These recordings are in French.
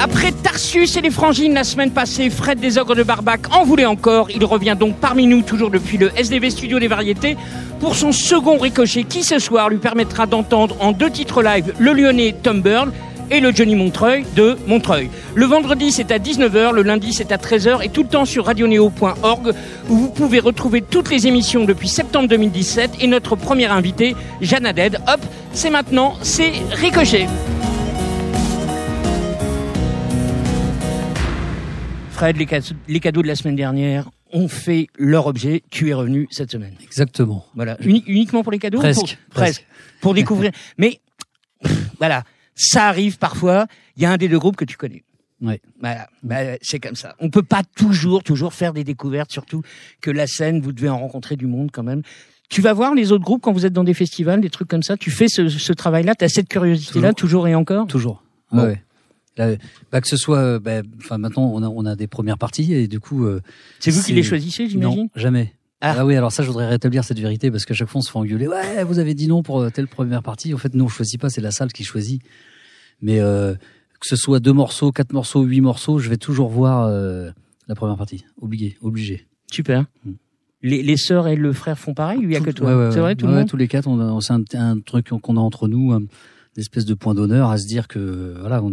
Après Tarsus et les Frangines la semaine passée, Fred des Ogres de Barbac en voulait encore. Il revient donc parmi nous, toujours depuis le SDV Studio des Variétés, pour son second ricochet qui ce soir lui permettra d'entendre en deux titres live le lyonnais Tom Byrne et le Johnny Montreuil de Montreuil. Le vendredi c'est à 19h, le lundi c'est à 13h et tout le temps sur radioneo.org où vous pouvez retrouver toutes les émissions depuis septembre 2017 et notre première invitée, Jeanne Aded. Hop, c'est maintenant, c'est Ricochet. Fred, les cadeaux, les cadeaux de la semaine dernière ont fait leur objet. Tu es revenu cette semaine. Exactement. Voilà. Uni- uniquement pour les cadeaux Presque, pour- presque. Presque. Pour découvrir. Mais voilà, ça arrive parfois. Il y a un des deux groupes que tu connais. Ouais. Voilà, Bah, c'est comme ça. On peut pas toujours, toujours faire des découvertes, surtout que la scène, vous devez en rencontrer du monde quand même. Tu vas voir les autres groupes quand vous êtes dans des festivals, des trucs comme ça. Tu fais ce, ce travail-là, tu as cette curiosité-là toujours et encore? Toujours. Bon. Ouais. Là, bah, que ce soit, euh, bah, maintenant on a on a des premières parties et du coup. euh, C'est vous qui les choisissez, j'imagine Non, jamais. Ah. Ah. oui, alors ça, je voudrais rétablir cette vérité parce qu'à chaque fois, on se fait engueuler. Ouais, vous avez dit non pour euh, telle première partie. En fait, non, on choisit pas. C'est la salle qui choisit. Mais euh, que ce soit deux morceaux, quatre morceaux, huit morceaux, je vais toujours voir euh, la première partie. Obligé, obligé. Super. Mm. Les, les sœurs et le frère font pareil il y a que toi? Ouais, ouais, C'est vrai, tout le monde? tous les quatre, on c'est un, un truc qu'on a entre nous, un, une espèce de point d'honneur à se dire que voilà, on,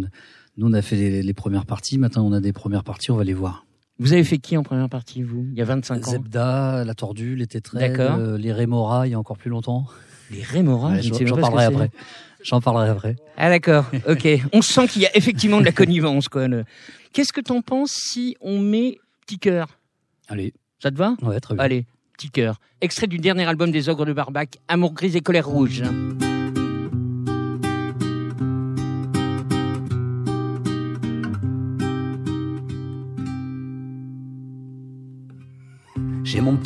nous on a fait les, les premières parties. Maintenant, on a des premières parties, on va les voir. Vous avez fait qui en première partie, vous? Il y a 25 ans Zebda, la tordue, les D'accord. euh, les rémora, il y a encore plus longtemps. Les Ouais, ne j'en parlerai après. J'en parlerai après. Ah d'accord, ok. On sent qu'il y a effectivement de la connivence. quoi. le- Qu'est-ce que t'en penses si on met Petit Cœur? Allez, Ça te va? Ouais, très bien. Allez, Petit Cœur. Extrait du dernier album des Ogres de Barbac, Amour gris et colère rouge.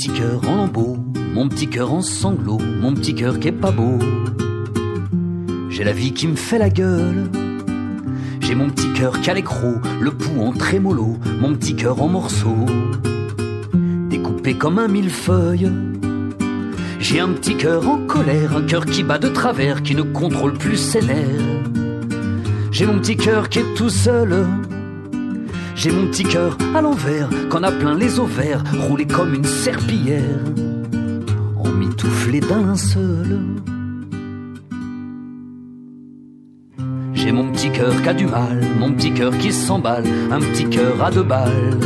Petit cœur en lambeaux, mon petit cœur en sanglots, mon petit cœur qui est pas beau. J'ai la vie qui me fait la gueule. J'ai mon petit cœur qui a l'écrou, le pouls en trémolo, mon petit cœur en morceaux, découpé comme un millefeuille. J'ai un petit cœur en colère, un cœur qui bat de travers, qui ne contrôle plus ses nerfs. J'ai mon petit cœur qui est tout seul. J'ai mon petit cœur à l'envers, qu'en a plein les ovaires, roulé comme une serpillière, emmitouflé d'un linceul. J'ai mon petit cœur qui a du mal, mon petit cœur qui s'emballe, un petit cœur à deux balles,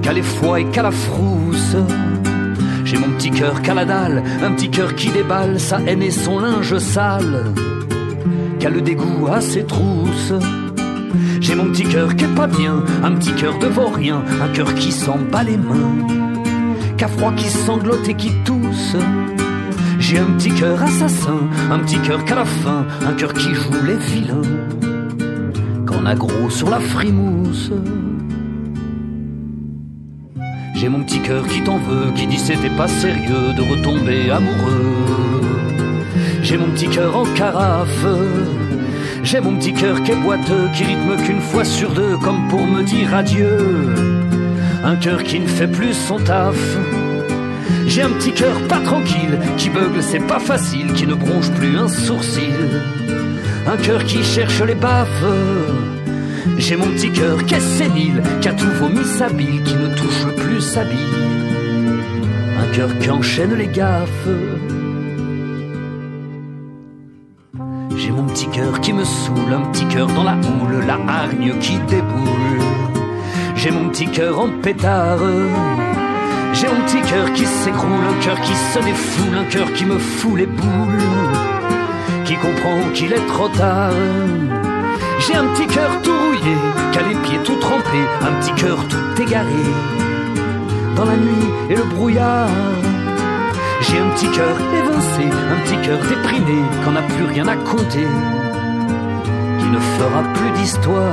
qu'à l'effroi et qu'à la frousse. J'ai mon petit cœur qu'à la dalle, un petit cœur qui déballe sa haine et son linge sale, qu'à le dégoût à ses trousses. J'ai mon petit cœur qui est pas bien, un petit cœur de vaurien, un cœur qui s'en bat les mains, qu'à froid qui sanglote et qui tousse. J'ai un petit cœur assassin, un petit cœur qu'à la fin, un cœur qui joue les vilains, qu'on a gros sur la frimousse. J'ai mon petit cœur qui t'en veut, qui dit c'était pas sérieux de retomber amoureux. J'ai mon petit cœur en carafe. J'ai mon petit cœur qui est boiteux, qui rythme qu'une fois sur deux, comme pour me dire adieu. Un cœur qui ne fait plus son taf. J'ai un petit cœur pas tranquille, qui beugle, c'est pas facile, qui ne bronche plus un sourcil. Un cœur qui cherche les baffes. J'ai mon petit cœur qui est sénile, qui a tout vomi sa bile, qui ne touche plus sa bille. Un cœur qui enchaîne les gaffes. Cœur qui me saoule, un petit cœur dans la houle, la hargne qui déboule. J'ai mon petit cœur en pétard. J'ai mon petit cœur qui s'écroule, un cœur qui se défoule, un cœur qui me fout les boules, qui comprend qu'il est trop tard. J'ai un petit cœur tout rouillé, qui a les pieds tout trempés, un petit cœur tout égaré. Dans la nuit et le brouillard, j'ai un petit cœur évincé, un petit cœur déprimé, qu'on n'a plus rien à compter, qui ne fera plus d'histoire.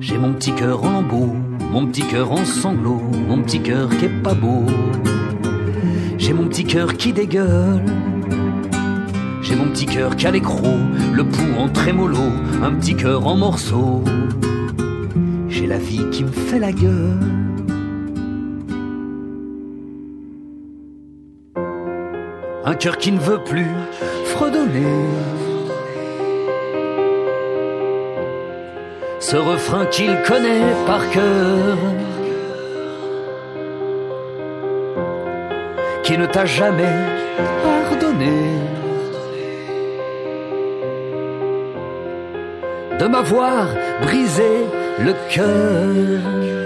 J'ai mon petit cœur en lambeaux, mon petit cœur en sanglots, mon petit cœur qui est pas beau. J'ai mon petit cœur qui dégueule. J'ai mon petit cœur qui a l'écrou, le pouls en trémolo, un petit cœur en morceaux. J'ai la vie qui me fait la gueule. Un cœur qui ne veut plus ce refrain qu'il connaît par cœur, qui ne t'a jamais pardonné de m'avoir brisé le cœur.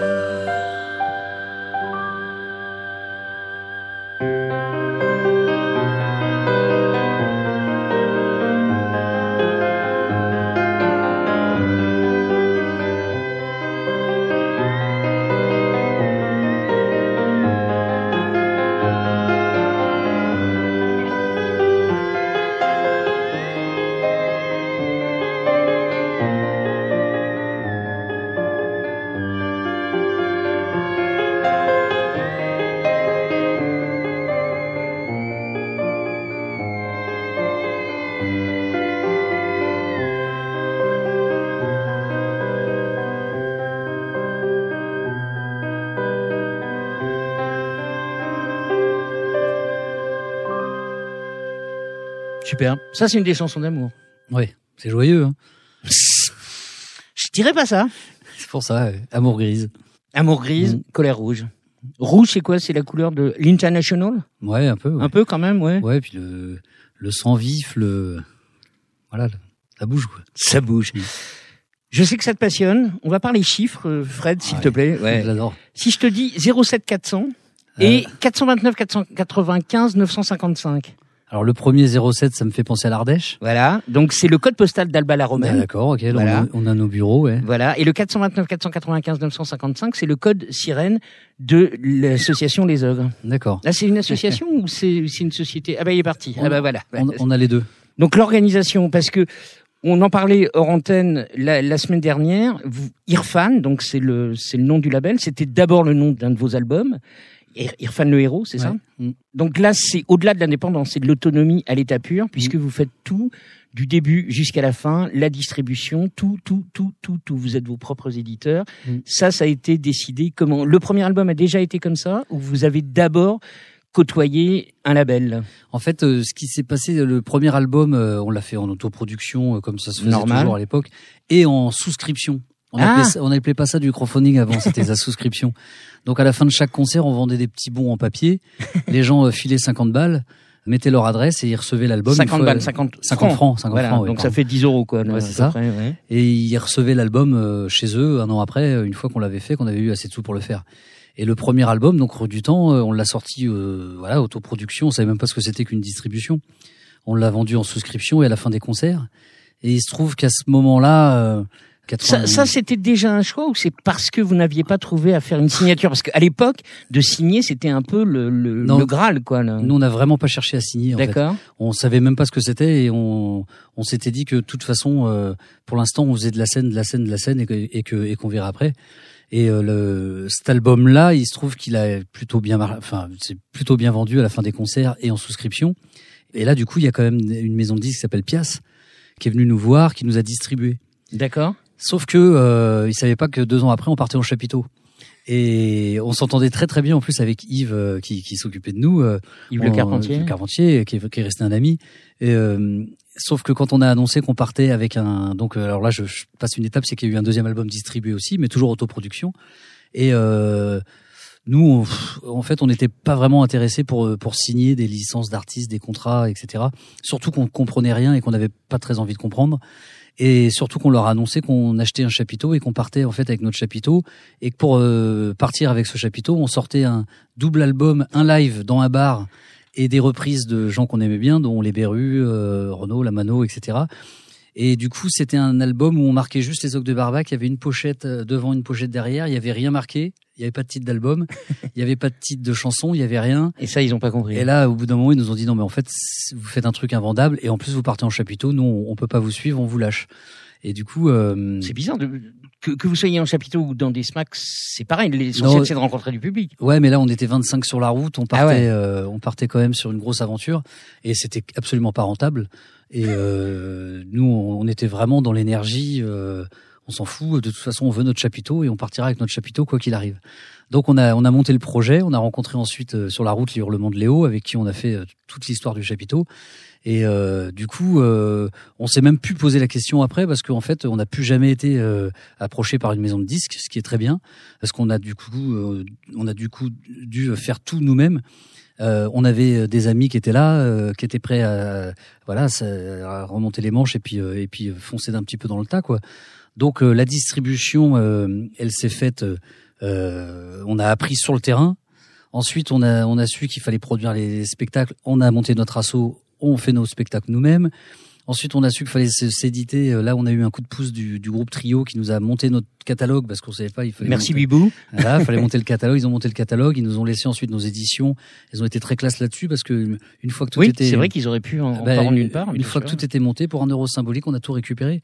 Super. Ça, c'est une des chansons d'amour. Oui, c'est joyeux. Hein. Je dirais pas ça. C'est pour ça, ouais. amour grise. Amour grise, Mm. colère rouge. Rouge, c'est quoi? C'est la couleur de l'International? Ouais, un peu. Ouais, Un peu quand même, ouais. ouais puis le, le sang vif, le. Voilà, ça bouge, quoi. Ça bouge. Mm. Je sais que ça te passionne. On va parler chiffres, euh, Fred, s'il Ouais. te plaît. Ouais. J'adore. Si je te dis 07400 et 429 495 955. Alors, le premier 07, ça me fait penser à l'Ardèche. Voilà. Donc c'est le code postal d'Alba la Ah, Romaine. D'accord, ok. là, Voilà. on, a, on a nos bureaux, ouais. Voilà. Et le 429 495 955, c'est le code sirène de l'association Les Ogres. D'accord. Là, c'est une association ou c'est une société? Ah bah il est parti. Ah bah voilà. On, on a les deux. Donc l'organisation, parce que on en parlait hors antenne la, la semaine dernière. Irfan, donc c'est le c'est le nom du label. C'était d'abord le nom d'un de vos albums. Ir- Irfan le héros, c'est ça Ouais. Mm. Donc là, c'est au-delà de l'indépendance, c'est de l'autonomie à l'état pur, puisque vous faites tout du début jusqu'à la fin, la distribution, tout, tout, tout, tout, tout. Vous êtes vos propres éditeurs. Mm. Ça, ça a été décidé comment? Le premier album a déjà été comme ça, ou vous avez d'abord côtoyé un label? En fait, euh, ce qui s'est passé, le premier album, euh, on l'a fait en autoproduction, euh, comme ça se faisait Normal. toujours à l'époque, et en souscription. On Ah. appelait, ça, on appelait pas ça du crowdfunding avant, c'était la souscription. Donc à la fin de chaque concert, on vendait des petits bons en papier. Les gens euh, filaient 50 balles, mettaient leur adresse et ils recevaient l'album. une 50 fois- balles, 50, 50 francs, 50 Voilà, francs. ouais, donc ça fait 10 euros quoi. Ouais, c'est ça. près, ouais. Et ils recevaient l'album euh, chez eux un an après, euh, une fois qu'on l'avait fait, qu'on avait eu assez de sous pour le faire. Et le premier album, donc Rue du Temps, euh, on l'a sorti, euh, voilà, autoproduction. On savait même pas ce que c'était qu'une distribution. On l'a vendu en souscription et à la fin des concerts. Et il se trouve qu'à ce moment-là, euh, 80 Ça, ça c'était déjà un choix ou c'est parce que vous n'aviez pas trouvé à faire une signature? Parce qu'à l'époque, de signer, c'était un peu le, le, Non. le Graal, quoi. là. nous on n'a vraiment pas cherché à signer. D'accord. On savait même pas ce que c'était et on, on s'était dit que de toute façon, euh, pour l'instant, on faisait de la scène, de la scène, de la scène et que et que et qu'on verra après. Et euh, le, cet album-là, il se trouve qu'il a plutôt bien, enfin, c'est plutôt bien vendu à la fin des concerts et en souscription. Et là, du coup, il y a quand même une maison de disques qui s'appelle Pias, qui est venue nous voir, qui nous a distribué. D'accord. Sauf que euh, ils savaient pas que deux ans après, on partait en chapiteau. Et on s'entendait très très bien en plus avec Yves euh, qui, qui s'occupait de nous. euh, Yves Le Carpentier. Le Carpentier, qui est, qui est resté un ami. Et, euh, sauf que quand on a annoncé qu'on partait avec un, donc euh, alors là je, je passe une étape, c'est qu'il y a eu un deuxième album distribué aussi, mais toujours autoproduction. Et euh, nous, on- en fait, on n'était pas vraiment intéressés pour pour signer des licences d'artistes, des contrats, etc. Surtout qu'on comprenait rien et qu'on n'avait pas très envie de comprendre. Et surtout qu'on leur a annoncé qu'on achetait un chapiteau et qu'on partait en fait avec notre chapiteau et que pour euh, partir avec ce chapiteau, on sortait un double album, un live dans un bar et des reprises de gens qu'on aimait bien, dont les Berus, euh, Renaud, Lamano, etc. Et du coup, c'était un album où on marquait juste les Ogres de Barbac. Il y avait une pochette euh, devant, une pochette derrière. Il y avait rien marqué. Il y avait pas de titre d'album. il y avait pas de titre de chanson. Il y avait rien. Et ça, ils ont pas compris. Et là, au bout d'un moment, ils nous ont dit non, mais en fait, vous faites un truc invendable et en plus vous partez en chapiteau. Nous, on, on peut pas vous suivre, on vous lâche. Et du coup, euh, C'est bizarre de, que, que vous soyez en chapiteau ou dans des smacks, c'est pareil. L'essentiel, c'est de rencontrer du public. Ouais, mais là, on était 25 sur la route. On partait, Ah ouais. euh, on partait quand même sur une grosse aventure et c'était absolument pas rentable. Et euh, nous, on, on était vraiment dans l'énergie. euh, on s'en fout. De toute façon, on veut notre chapiteau et on partira avec notre chapiteau quoi qu'il arrive. Donc on a on a monté le projet, on a rencontré ensuite euh, sur la route les hurlements de Léo avec qui on a fait euh, toute l'histoire du chapiteau. Et euh, du coup, euh, on s'est même pu poser la question après parce qu'en fait, on n'a plus jamais été approché par une maison de disques, ce qui est très bien parce qu'on a du coup, on a du coup dû faire tout nous-mêmes. on avait des amis qui étaient là, qui étaient prêts à voilà à remonter les manches et puis et puis foncer d'un petit peu dans le tas quoi. Donc la distribution, elle s'est faite euh, on a appris sur le terrain. Ensuite, on a, on a su qu'il fallait produire les spectacles. On a monté notre assaut. On fait nos spectacles nous-mêmes. Ensuite, on a su qu'il fallait s'éditer. Euh, là, on a eu un coup de pouce du, du, groupe Trio qui nous a monté notre catalogue parce qu'on savait pas. Il fallait Merci monter, Bibou. Voilà, il fallait monter le catalogue. Ils ont monté le catalogue. Ils nous ont laissé ensuite nos éditions. Ils ont été très classe là-dessus parce que une fois que tout oui, était, c'est vrai qu'ils auraient pu en, en bah, nulle part. Une fois que tout était monté pour un euro symbolique, on a tout récupéré.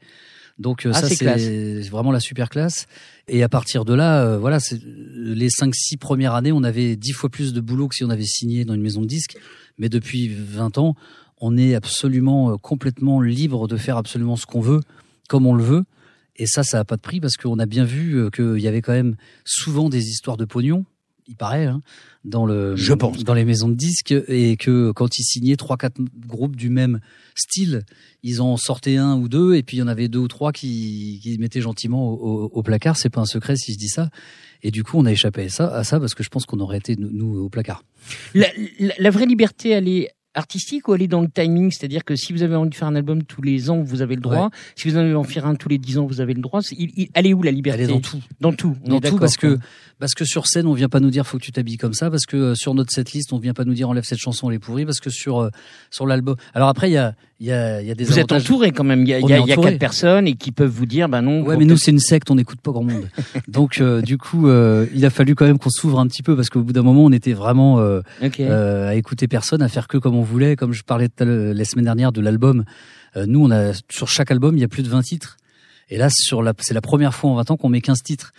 Donc euh, ah, ça c'est vraiment la super classe. Et à partir de là, euh, voilà, les cinq six premières années, on avait dix fois plus de boulot que si on avait signé dans une maison de disques. Mais depuis 20 ans, on est absolument euh, complètement libre de faire absolument ce qu'on veut, comme on le veut. Et ça, ça n'a pas de prix parce qu'on a bien vu qu'il y avait quand même souvent des histoires de pognon il paraît, hein, dans le, je pense, dans les maisons de disques, et que quand ils signaient trois, quatre groupes du même style, ils en sortaient un ou deux, et puis il y en avait deux ou trois qui, qui mettaient gentiment au, au, placard. C'est pas un secret si je dis ça. Et du coup, on a échappé à ça, à ça parce que je pense qu'on aurait été nous, au placard. La, la, la, vraie liberté, elle est artistique ou aller dans le timing C'est-à-dire que si vous avez envie de faire un album tous les ans, vous avez le droit. Si vous en avez envie de faire un tous les dix ans, vous avez le droit. Il, il, elle est où la liberté? Elle est dans tout. Dans tout. dans tout parce que parce que sur scène, on vient pas nous dire faut que tu t'habilles comme ça. Parce que euh, sur notre setlist, on vient pas nous dire enlève cette chanson, elle est pourrie. Parce que sur euh, sur l'album. Alors après, il y a il y a, y a des vous êtes entouré quand même. Il y a, y a, y a quatre personnes et qui peuvent vous dire ben non. Ouais, mais nous c'est une secte, on n'écoute pas grand monde. Donc euh, du coup, euh, il a fallu quand même qu'on s'ouvre un petit peu parce qu'au bout d'un moment, on était vraiment euh, okay. à écouter personne, à faire que comme on voulait. Comme je parlais la semaine dernière de l'album, nous on a sur chaque album il y a plus de 20 titres. Et là, sur la, c'est la première fois en 20 ans qu'on met 15 titres.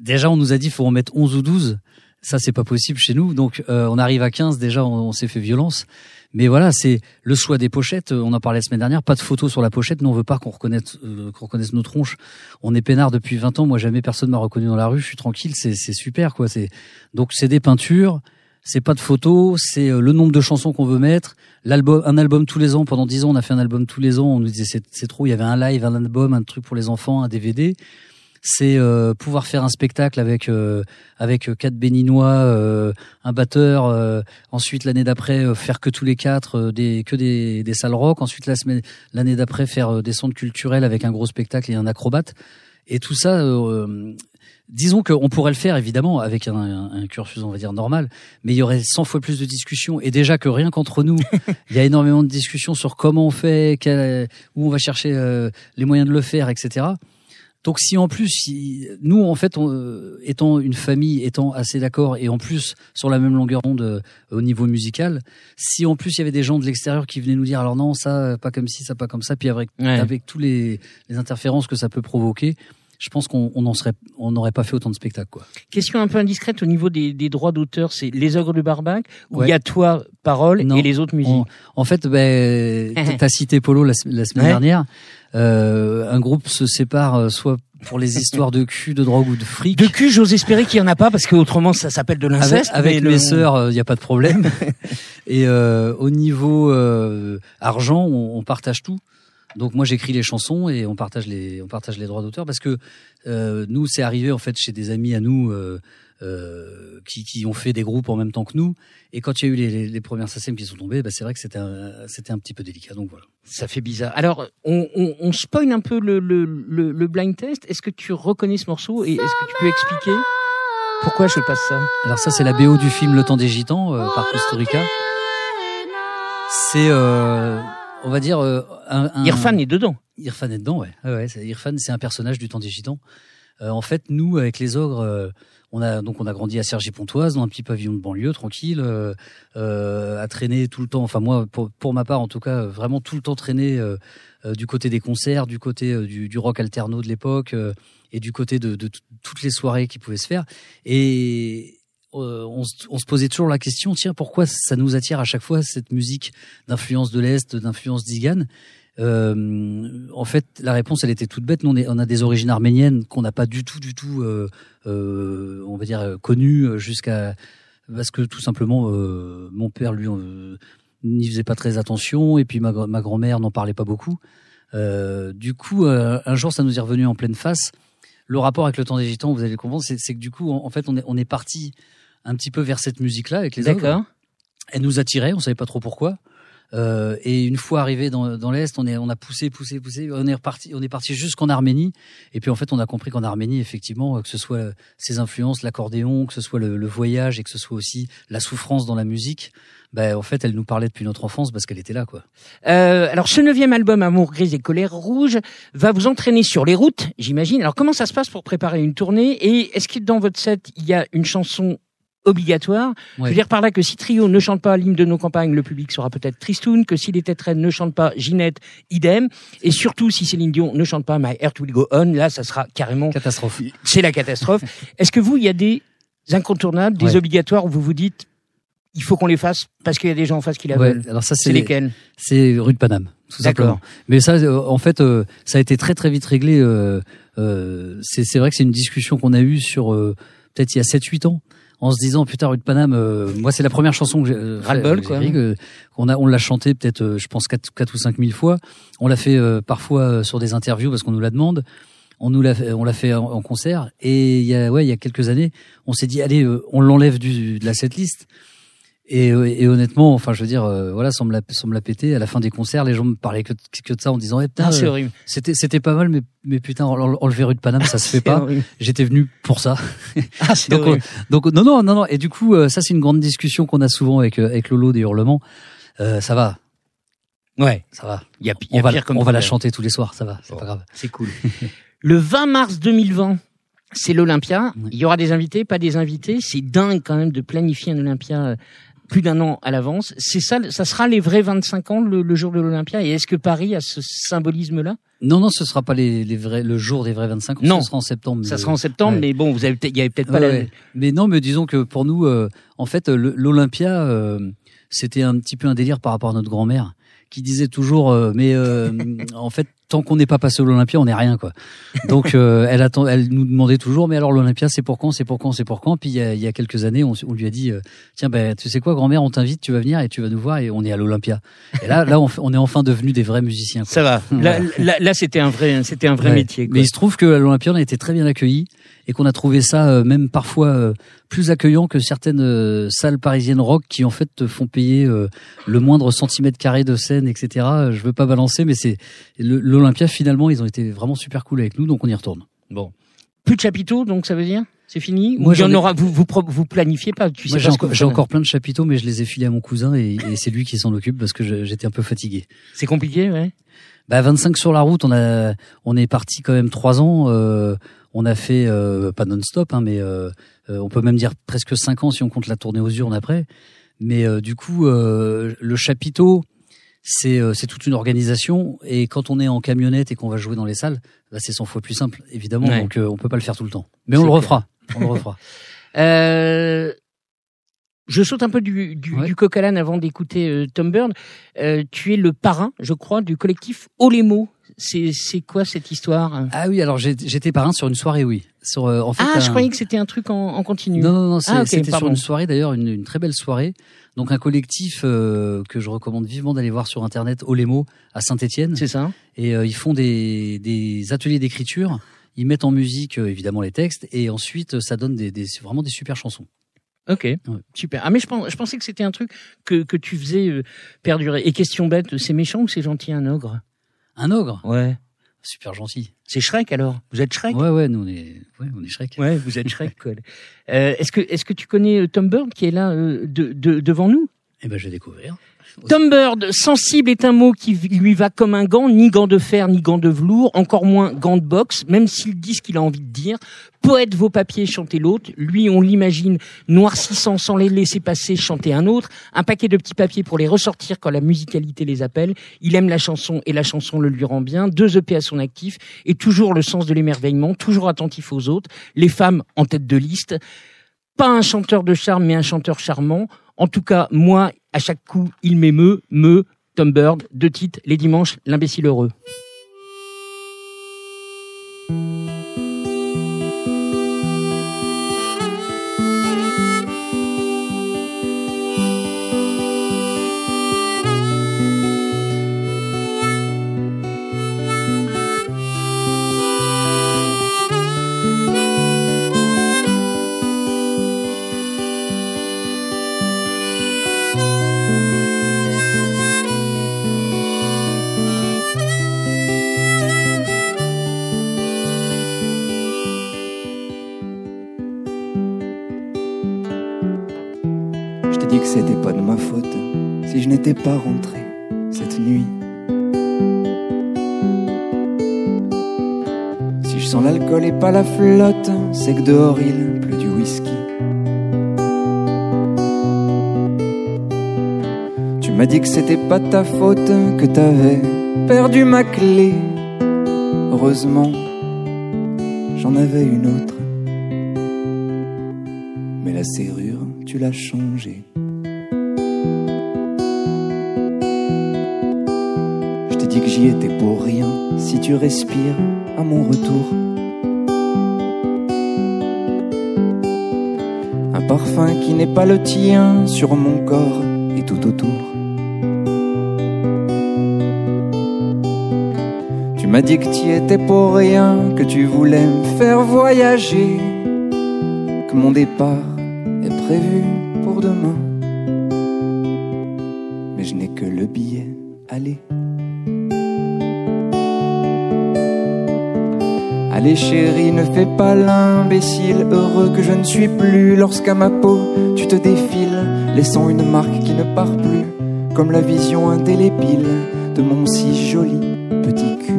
Déjà, on nous a dit faut en mettre 11 ou 12. Ça, c'est pas possible chez nous. Donc, euh, on arrive à 15. Déjà, on, s'est fait violence. Mais voilà, c'est le choix des pochettes. On en parlait la semaine dernière. Pas de photos sur la pochette. Nous, on veut pas qu'on reconnaisse, euh, qu'on reconnaisse nos tronches. On est peinard depuis 20 ans. Moi, jamais personne m'a reconnu dans la rue. Je suis tranquille. C'est, c'est super, quoi. C'est donc c'est des peintures. C'est pas de photos. C'est euh, le nombre de chansons qu'on veut mettre. L'album, un album tous les ans. Pendant 10 ans, on a fait un album tous les ans. On nous disait c'est trop. Il y avait un live, un album, un truc pour les enfants, un DVD c'est euh, pouvoir faire un spectacle avec euh, avec quatre béninois, euh, un batteur. euh, ensuite l'année d'après euh, faire que tous les quatre des que des, des salles rock. Ensuite la semaine l'année d'après faire des centres culturels avec un gros spectacle et un acrobate. Et tout ça. Disons qu'on pourrait le faire évidemment avec un, un, un, cursus on va dire normal, mais il y aurait 100 fois plus de discussions et déjà que rien qu'entre nous, il y a énormément de discussions sur comment on fait, quel, où on va chercher les moyens de le faire, etc. Donc si en plus, si, nous en fait, on, euh, étant une famille, étant assez d'accord et en plus sur la même longueur d'onde euh, au niveau musical, si en plus il y avait des gens de l'extérieur qui venaient nous dire alors non ça pas comme ci, ça pas comme ça, puis avec ouais. avec tous les, les interférences que ça peut provoquer, je pense qu'on on en serait, on n'aurait pas fait autant de spectacles quoi. Question un peu indiscrète au niveau des, des droits d'auteur, c'est les ogres de Barbac où il ouais. y a toi parole non, et les autres musiques? On, en fait, ben, t'as cité Polo la, la semaine Ouais. dernière. Euh, un groupe se sépare euh, soit pour les histoires de cul, de drogue ou de fric. De cul, j'ose espérer qu'il y en a pas parce que autrement ça s'appelle de l'inceste. avec mes le- sœurs, il n'y a pas de problème. Et euh, au niveau euh, argent, on, on partage tout. Donc moi j'écris les chansons et on partage les on partage les droits d'auteur parce que euh, nous c'est arrivé en fait chez des amis à nous euh, qui, qui ont fait des groupes en même temps que nous et quand il y a eu les, les, les premières SACEM qui sont tombées, bah, c'est vrai que c'était un, c'était un petit peu délicat donc voilà. Ça fait bizarre. Alors, on, on, on spoil un peu le, le, le, le blind test. Est-ce que tu reconnais ce morceau et est-ce que tu peux expliquer pourquoi je passe ça? Alors ça c'est la BO du film Le Temps des Gitans euh, par Costa Rica. C'est euh, on va dire euh, un, un... Irfan est dedans. Irfan est dedans, ouais. ouais, ouais Irfan, c'est un personnage du temps des Gitans. Euh, en fait, nous, avec les ogres, euh, on a donc on a grandi à Cergy-Pontoise, dans un petit pavillon de banlieue, tranquille, euh, euh, à traîner tout le temps. Enfin moi, pour, ma part, en tout cas, euh, vraiment tout le temps traîner du côté des concerts, du côté du, du rock alterno de l'époque, et du côté de, de toutes les soirées qui pouvaient se faire. Et euh, on, se- on se posait toujours la question, tiens, pourquoi ça nous attire à chaque fois cette musique d'influence de l'Est, d'influence d'Igan? Euh, en fait, la réponse, elle était toute bête. Nous, on, est, on a des origines arméniennes qu'on n'a pas du tout, du tout, euh, euh, on va dire, connues jusqu'à parce que tout simplement, mon père, lui, n'y faisait pas très attention, et puis ma, ma grand-mère n'en parlait pas beaucoup. du coup, un jour, ça nous est revenu en pleine face. Le rapport avec le temps des gitans, vous allez le comprendre, c'est que du coup, en, fait, on est, on est parti un petit peu vers cette musique-là avec les D'accord. Elle nous attirait, on savait pas trop pourquoi. Euh, et une fois arrivé dans, dans l'est, on est, on a poussé, poussé, poussé. On est reparti, on est parti jusqu'en Arménie. Et puis en fait, on a compris qu'en Arménie, effectivement, que ce soit ses influences, l'accordéon, que ce soit le, le, voyage et que ce soit aussi la souffrance dans la musique. Ben, en fait, elle nous parlait depuis notre enfance parce qu'elle était là, quoi. Euh, alors, ce neuvième album, Amour gris et colère rouge, va vous entraîner sur les routes, j'imagine. Alors, comment ça se passe pour préparer une tournée? Et est-ce que dans votre set, il y a une chanson obligatoire. Je veux dire par là que si Trio ne chante pas l'hymne de nos campagnes, le public sera peut-être tristoun, que si les Têtes ne chantent pas Ginette, idem. Et surtout, si Céline Dion ne chante pas My Heart Will Go On, là, ça sera carrément... Catastrophe. C'est la catastrophe. Est-ce que vous, il y a des incontournables, des obligatoires où vous vous dites, il faut qu'on les fasse parce qu'il y a des gens en face qui la veulent. Alors ça, c'est lesquels C'est rue de Paname. D'accord. Mais ça, euh, en fait, euh, ça a été très très vite réglé. Euh, c'est vrai que c'est une discussion qu'on a eue sur peut-être il y a 7-8 ans en se disant putain rue de Paname euh, moi c'est la première chanson que j'ai euh, euh on a on l'a chanté peut-être euh, je pense quatre, quatre ou cinq mille fois. On l'a fait parfois sur des interviews parce qu'on nous la demande. On nous l'a on l'a fait en, concert. Et il y a ouais il y a quelques années on s'est dit allez on l'enlève du de la setlist et, euh, et, honnêtement, enfin, je veux dire, euh, voilà, sans me, la, sans me la péter, à la fin des concerts, les gens me parlaient que, que de ça en disant, eh, putain, ah, euh, c'était, c'était pas mal, mais, mais putain, enlever rue de Paname, ça se fait pas. J'étais venu pour ça. Ah, donc, donc, non, non, non, non. Et du coup, ça, c'est une grande discussion qu'on a souvent avec, avec Lolo des Hurlements. Euh, ça va. Ouais. Ça va. Y a, y a on va, pire comme on va la chanter tous les soirs, ça va, c'est pas grave. C'est cool. Le 20 mars 2020, c'est l'Olympia. Il y aura des invités, pas des invités. C'est dingue quand même de planifier un Olympia plus d'un an à l'avance. C'est ça, ça sera les vrais 25 ans le, jour de l'Olympia? Et est-ce que Paris a ce symbolisme-là? Non, non, ce sera pas les, les vrais, le jour des vrais 25 ans. Non, ce sera en septembre. Ça sera en septembre, mais bon, vous avez, il y avait peut-être pas la. Mais non, mais disons que pour nous, euh, en fait, l'Olympia, euh, c'était un petit peu un délire par rapport à notre grand-mère qui disait toujours, euh, mais en fait, tant qu'on n'est pas passé à l'Olympia, on n'est rien quoi. Donc euh, elle attend, elle nous demandait toujours, mais alors l'Olympia, c'est pour quand, c'est pour quand, c'est pour quand? Puis il y a, il y a quelques années, on, on lui a dit, euh, tiens, ben tu sais quoi, grand-mère, on t'invite, tu vas venir et tu vas nous voir et on est à l'Olympia. Et là, là, on, on est enfin devenus des vrais musiciens. Quoi. Ça va. Là, là, c'était un vrai, c'était un vrai métier. Quoi. Mais il se trouve que l'Olympia, on a été très bien accueillis et qu'on a trouvé ça euh, même parfois euh, plus accueillant que certaines euh, salles parisiennes rock qui en fait te font payer le moindre centimètre carré de scène, etc. Je veux pas balancer, mais c'est l'Olympia finalement ils ont été vraiment super cool avec nous, donc on y retourne. Bon, plus de chapiteaux, donc ça veut dire? C'est fini? Moi, j'en aura. Vous, vous vous planifiez pas Tu sais j'ai encore, plein de chapiteaux, mais je les ai filés à mon cousin et, et c'est lui qui s'en occupe parce que j'étais un peu fatigué. C'est compliqué, ouais. Bah 25 sur la route, on a, on est parti quand même trois ans. Euh, on a fait euh, pas non-stop, hein, mais euh, euh, on peut même dire presque cinq ans si on compte la tournée aux urnes après. Mais du coup, le chapiteau, c'est c'est toute une organisation. Et quand on est en camionnette et qu'on va jouer dans les salles, bah, c'est 100 fois plus simple, évidemment. Donc on peut pas le faire tout le temps. Mais on le refera. On le refera. Je saute un peu du, du, du coq à avant d'écouter Tom Byrne. tu es le parrain, je crois, du collectif Olemo. C'est quoi cette histoire? Ah oui, alors j'étais parrain sur une soirée, oui. Sur, euh, en fait, ah, je croyais que c'était un truc en, en continu. Non, non, non, ah, c'était sur une soirée d'ailleurs, une, une, très belle soirée. Donc un collectif euh, que je recommande vivement d'aller voir sur internet, Olemo à Saint-Étienne. C'est ça. Et euh, ils font des, des ateliers d'écriture. Ils mettent en musique évidemment les textes et ensuite ça donne des, des vraiment des super chansons. Ok, super. Ah mais je, je pensais que c'était un truc que, que tu faisais perdurer. Et question bête, c'est méchant ou c'est gentil un ogre? Un ogre Ouais. Super gentil. C'est Shrek alors? Vous êtes Shrek? Ouais, ouais, nous on est, ouais, on est Shrek. Ouais, vous êtes Shrek. quoi. Euh, est-ce que, est-ce que tu connais euh, Tom Bird qui est là euh, de, de, devant nous? Eh ben, je vais découvrir. Tom Bird, sensible est un mot qui lui va comme un gant, ni gant de fer, ni gant de velours, encore moins gant de boxe, même s'il dit ce qu'il a envie de dire. Poète vos papiers, chantez l'autre. Lui, on l'imagine noircissant sans les laisser passer, chanter un autre. Un paquet de petits papiers pour les ressortir quand la musicalité les appelle. Il aime la chanson et la chanson le lui rend bien. Deux EP à son actif et toujours le sens de l'émerveillement, toujours attentif aux autres. Les femmes en tête de liste. Pas un chanteur de charme, mais un chanteur charmant. En tout cas, moi, à chaque coup, il m'émeut, me, Tom Bird, deux titres, Les Dimanches, L'imbécile heureux. Pas rentré cette nuit. Si je sens l'alcool et pas la flotte, c'est que dehors il pleut du whisky. Tu m'as dit que c'était pas ta faute, que t'avais perdu ma clé. Heureusement, j'en avais une autre. Mais la serrure, tu l'as changée. J'y étais pour rien si tu respires à mon retour. Un parfum qui n'est pas le tien sur mon corps et tout autour. Tu m'as dit que tu étais pour rien, que tu voulais me faire voyager, que mon départ Allez chérie, ne fais pas l'imbécile, heureux que je ne suis plus lorsqu'à ma peau tu te défiles, laissant une marque qui ne part plus, comme la vision indélébile de mon si joli petit cul.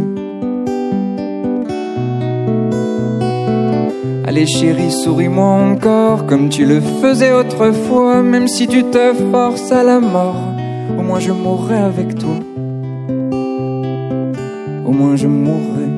Allez chérie, souris-moi encore comme tu le faisais autrefois, même si tu te forces à la mort, au moins je mourrai avec toi. Au moins je mourrai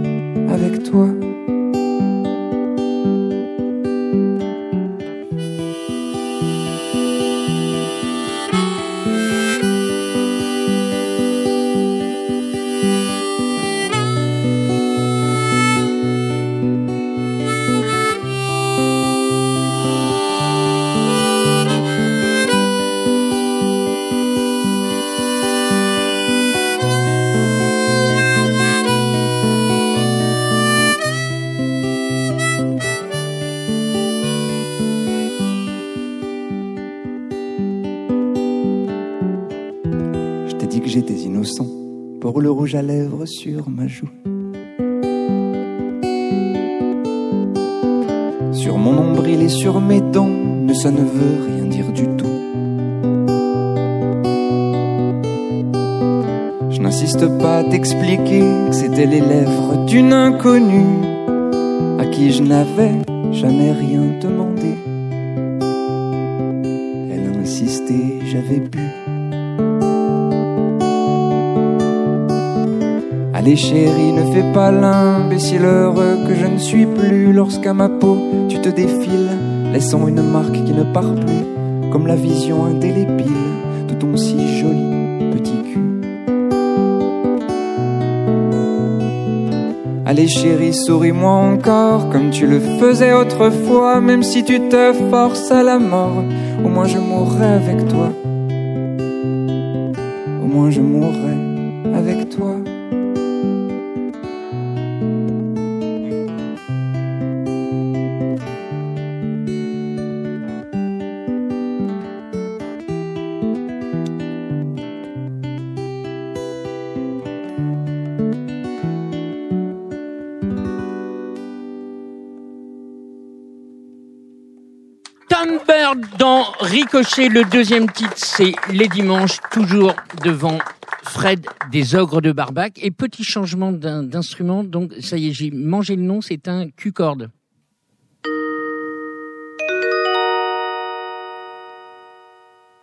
à lèvres sur ma joue. Sur mon nombril et sur mes dents, mais ça ne veut rien dire du tout. Je n'insiste pas à t'expliquer que c'était les lèvres d'une inconnue à qui je n'avais jamais rien demandé. Elle a insisté, j'avais bu. Allez chérie, ne fais pas l'imbécile heureux que je ne suis plus lorsqu'à ma peau tu te défiles, laissant une marque qui ne part plus, comme la vision indélébile de ton si joli petit cul. Allez chérie, souris-moi encore comme tu le faisais autrefois, même si tu te forces à la mort, au moins je mourrai avec toi. Le deuxième titre, c'est Les Dimanches, toujours devant Fred des Ogres de Barbac. Et petit changement d'instrument, donc ça y est, j'ai mangé le nom, c'est un Q-corde.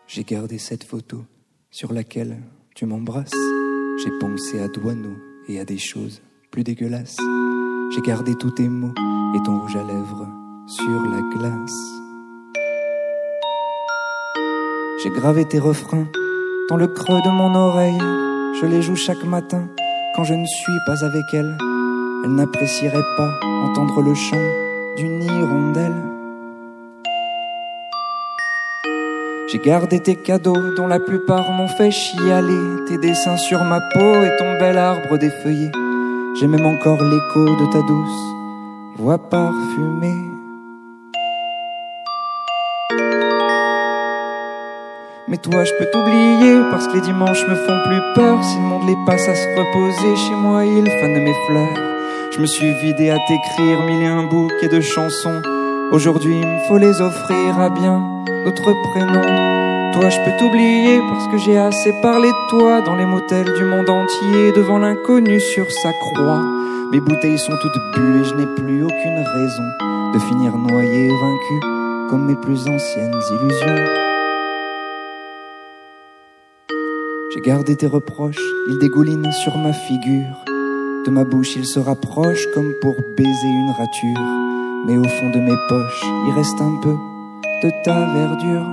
J'ai gardé cette photo sur laquelle tu m'embrasses. J'ai pensé à Douaneau et à des choses plus dégueulasses. J'ai gardé tous tes mots et ton rouge à lèvres sur la glace. J'ai gravé tes refrains dans le creux de mon oreille Je les joue chaque matin quand je ne suis pas avec elle. Elle n'apprécierait pas entendre le chant d'une hirondelle. J'ai gardé tes cadeaux dont la plupart m'ont fait chialer, tes dessins sur ma peau et ton bel arbre défeuillé. J'ai même encore l'écho de ta douce voix parfumée. Mais toi, je peux t'oublier parce que les dimanches me font plus peur. Si le monde les passe à se reposer, chez moi, ils fanent mes fleurs. Je me suis vidé à t'écrire mille et un bouquets de chansons. Aujourd'hui, il me faut les offrir à bien d'autres prénoms. Toi, je peux t'oublier parce que j'ai assez parlé de toi dans les motels du monde entier, devant l'inconnu sur sa croix. Mes bouteilles sont toutes bues et je n'ai plus aucune raison de finir noyé et vaincu comme mes plus anciennes illusions. J'ai tes reproches, ils dégoulinent sur ma figure. De ma bouche, ils se rapprochent comme pour baiser une rature. Mais au fond de mes poches, il reste un peu de ta verdure.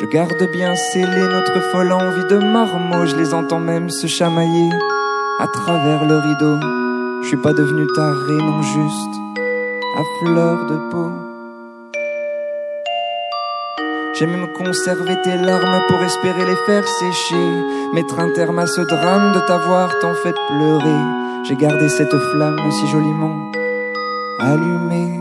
Je garde bien scellé notre folle envie de marmot, je les entends même se chamailler à travers le rideau. Je suis pas devenu taré, non juste à fleur de peau. J'ai même conservé tes larmes pour espérer les faire sécher, mettre un terme à ce drame de t'avoir tant fait pleurer. J'ai gardé cette flamme si joliment allumée.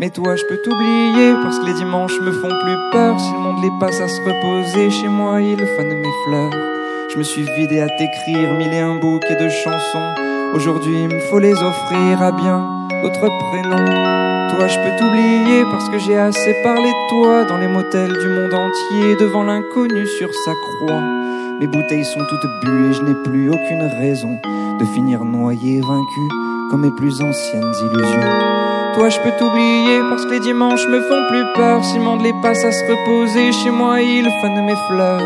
Mais toi, je peux t'oublier parce que les dimanches me font plus peur. Si le monde les passe à se reposer, chez moi, ils fanent mes fleurs. Je me suis vidé à t'écrire mille et un bouquets de chansons. Aujourd'hui, il me faut les offrir à bien d'autres prénoms. Toi, je peux t'oublier parce que j'ai assez parlé de toi dans les motels du monde entier, devant l'inconnu sur sa croix. Mes bouteilles sont toutes bues et je n'ai plus aucune raison de finir noyé, vaincu comme mes plus anciennes illusions. Toi, je peux t'oublier parce que les dimanches me font plus peur. Monde les passe à se reposer, chez moi, ils fanent mes fleurs.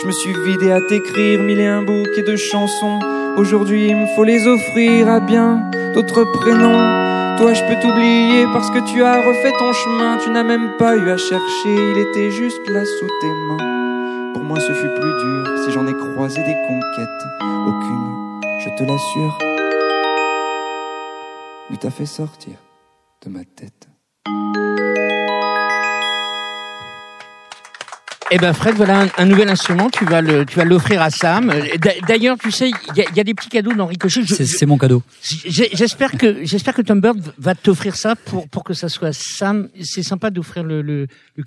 Je me suis vidé à t'écrire mille et un bouquets de chansons. Aujourd'hui, il me faut les offrir à bien d'autres prénoms. Toi, je peux t'oublier parce que tu as refait ton chemin. Tu n'as même pas eu à chercher, il était juste là sous tes mains. Pour moi, ce fut plus dur si j'en ai croisé des conquêtes. Aucune, je te l'assure, ne t'a fait sortir de ma tête. Eh ben Fred, voilà un, un nouvel instrument. Tu vas le, tu vas l'offrir à Sam. D'a- D'ailleurs, tu sais, il y a, il y a des petits cadeaux dans Ricochet. Je- C'est je- c'est mon cadeau. J'espère que j'espère que Tom Bird va t'offrir ça pour pour que ça soit Sam. C'est sympa d'offrir le le, le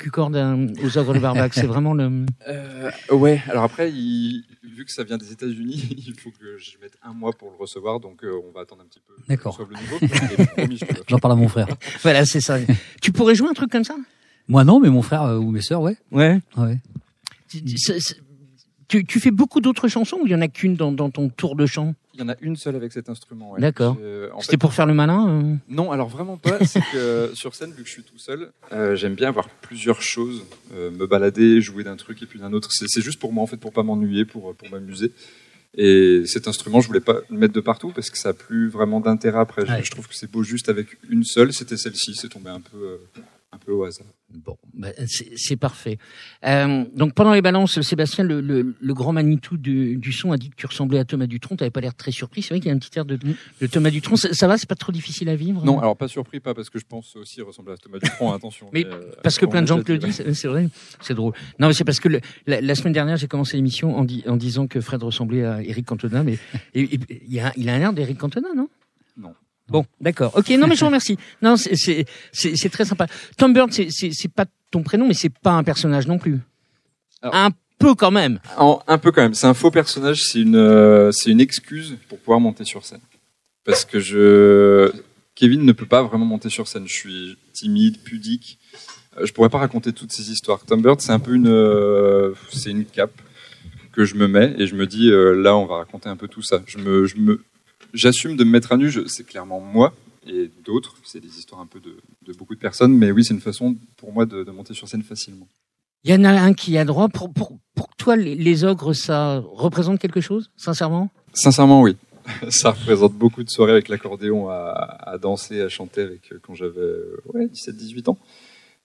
aux ogres de Barbac. C'est vraiment le. Euh, ouais, alors après, il- vu que ça vient des États-Unis, il faut que je mette un mois pour le recevoir, donc euh, on va attendre un petit peu. D'accord. je J'en parle à mon frère. Voilà, c'est ça. tu pourrais jouer un truc comme ça? Moi non, mais mon frère euh, ou mes sœurs, ouais. Ouais. ouais. C'est- c'est- Tu, tu fais beaucoup d'autres chansons ou il y en a qu'une dans, dans ton tour de chant? Il y en a une seule avec cet instrument. ouais. D'accord. J'ai- en C'était pour faire le malin euh Non, alors vraiment pas. C'est que sur scène, vu que je suis tout seul, euh, j'aime bien avoir plusieurs choses, euh, me balader, jouer d'un truc et puis d'un autre. C'est c'est juste pour moi en fait, pour pas m'ennuyer, pour pour m'amuser. Et cet instrument, je voulais pas le mettre de partout parce que ça a plus vraiment d'intérêt après. Je- Ouais. Je trouve que c'est beau juste avec une seule. C'était celle-ci. C'est tombé un peu euh, un peu au hasard. Bon, ben, c'est parfait. Euh, donc pendant les balances, Sébastien, le, le, le grand Manitou du, du son a dit que tu ressemblais à Thomas Dutronc. T'avais pas l'air très surpris. C'est vrai qu'il y a un petit air de, de Thomas Dutronc. Ça, ça va, c'est pas trop difficile à vivre? Non, alors pas surpris, pas parce que je pense aussi ressembler à Thomas Dupont. Attention. Mais euh, Parce que plein de gens te le disent, c'est vrai, c'est drôle. Non, mais c'est parce que le- la, la semaine dernière, j'ai commencé l'émission en, di- en disant que Fred ressemblait à Eric Cantona, mais et- et- il, a, il a un air d'Eric Cantona, Non? Bon, d'accord. Ok, non, mais je vous remercie. Non, c'est- très sympa. Tom Bird, c'est- pas ton prénom, mais c'est pas un personnage non plus. Alors- un peu quand même. En- un peu quand même. C'est un faux personnage. C'est une, euh, c'est une excuse pour pouvoir monter sur scène. Parce que je, Kevin ne peut pas vraiment monter sur scène. Je suis timide, pudique. Euh, Je pourrais pas raconter toutes ces histoires. Tom Bird, c'est un peu une, euh, c'est une cape que je me mets et je me dis euh, là, on va raconter un peu tout ça. Je me, je me, j'assume de me mettre à nu. C'est clairement moi et d'autres. C'est des histoires un peu de, de beaucoup de personnes, mais oui, c'est une façon pour moi de, de monter sur scène facilement. Il y en a un qui a droit. Pour, pour, pour toi, les, les ogres, ça représente quelque chose, sincèrement? Sincèrement, oui. Ça représente beaucoup de soirées avec l'accordéon à, à danser, à chanter avec euh, quand j'avais ouais, 17-18 ans.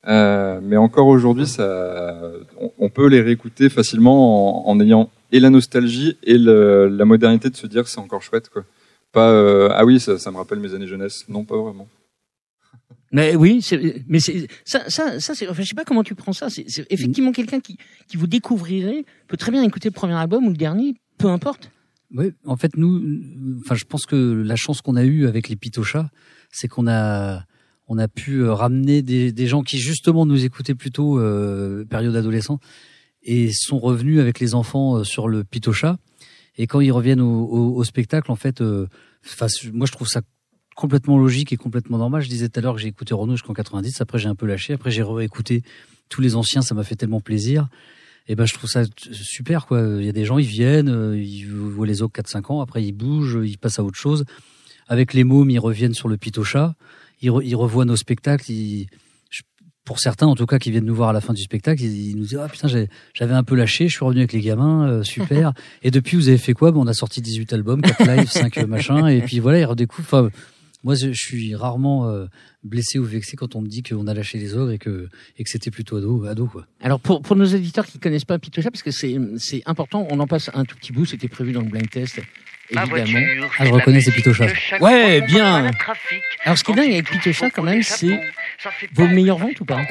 Euh, mais encore aujourd'hui, ça, on, on peut les réécouter facilement en, en ayant et la nostalgie et le- la modernité de se dire c'est encore chouette quoi. Pas euh, ah oui ça, ça me rappelle mes années jeunesse. Non pas vraiment. Mais oui, mais ça, ça, ça c'est. Enfin, je sais pas comment tu prends ça. C'est effectivement quelqu'un qui, qui vous découvrirait peut très bien écouter le premier album ou le dernier, peu importe. Oui, en fait, nous, enfin, je pense que la chance qu'on a eue avec les Pitochas, c'est qu'on a, on a pu euh, ramener des, des gens qui justement nous écoutaient plutôt euh, période adolescent et sont revenus avec les enfants sur le Pitocha. Et quand ils reviennent au, spectacle, en fait, euh, moi, je trouve ça complètement logique et complètement normal. Je disais tout à l'heure que j'ai écouté Renaud jusqu'en 90. Après, j'ai un peu lâché. Après, j'ai réécouté tous les anciens. Ça m'a fait tellement plaisir. Et ben, je trouve ça super, quoi. Il y a des gens, ils viennent, euh, ils voient les autres 4-5 ans. Après, ils bougent, ils passent à autre chose. Avec les mômes, ils reviennent sur le Pitocha. Ils, re- ils revoient nos spectacles. Pour certains, en tout cas, qui viennent nous voir à la fin du spectacle, ils, ils nous disent, ah putain, j'avais un peu lâché, je suis revenu avec les gamins, euh, super. et depuis, vous avez fait quoi? Ben, on a sorti 18 albums, 4 lives, 5 machin. Et puis voilà, ils redécouvrent. Enfin, moi, je, je suis rarement euh, blessé ou vexé quand on me dit qu'on a lâché les ogres et que, et que c'était plutôt ado, ado, quoi. Alors pour, pour nos éditeurs qui connaissent pas Pitocha, parce que c'est c'est important, on en passe un tout petit bout. C'était prévu dans le blind test, évidemment. Ah, je reconnais ces Pitochas. Ouais, bien. Alors ce qui est dingue avec Pitocha quand même, c'est vos meilleures ventes ou pas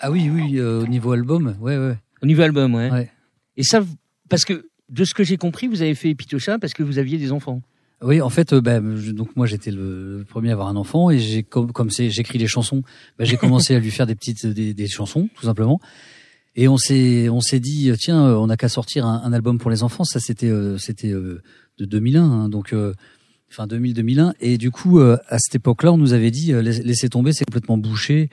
Ah oui, oui, euh, au niveau album, ouais, ouais. Au niveau album, ouais. Ouais. Et ça, parce que de ce que j'ai compris, vous avez fait Pitocha parce que vous aviez des enfants. Oui, en fait, euh, bah, je- donc moi j'étais le premier à avoir un enfant et j'ai comme comme c'est j'écris les chansons, bah, j'ai commencé à lui faire des petites des, des chansons tout simplement. Et on s'est on s'est dit tiens on n'a qu'à sortir un, un album pour les enfants. Ça c'était euh, c'était euh, de 2001 hein, donc euh, enfin 2000 2001 et du coup euh, à cette époque-là on nous avait dit euh, laisse- laissez tomber c'est complètement bouché.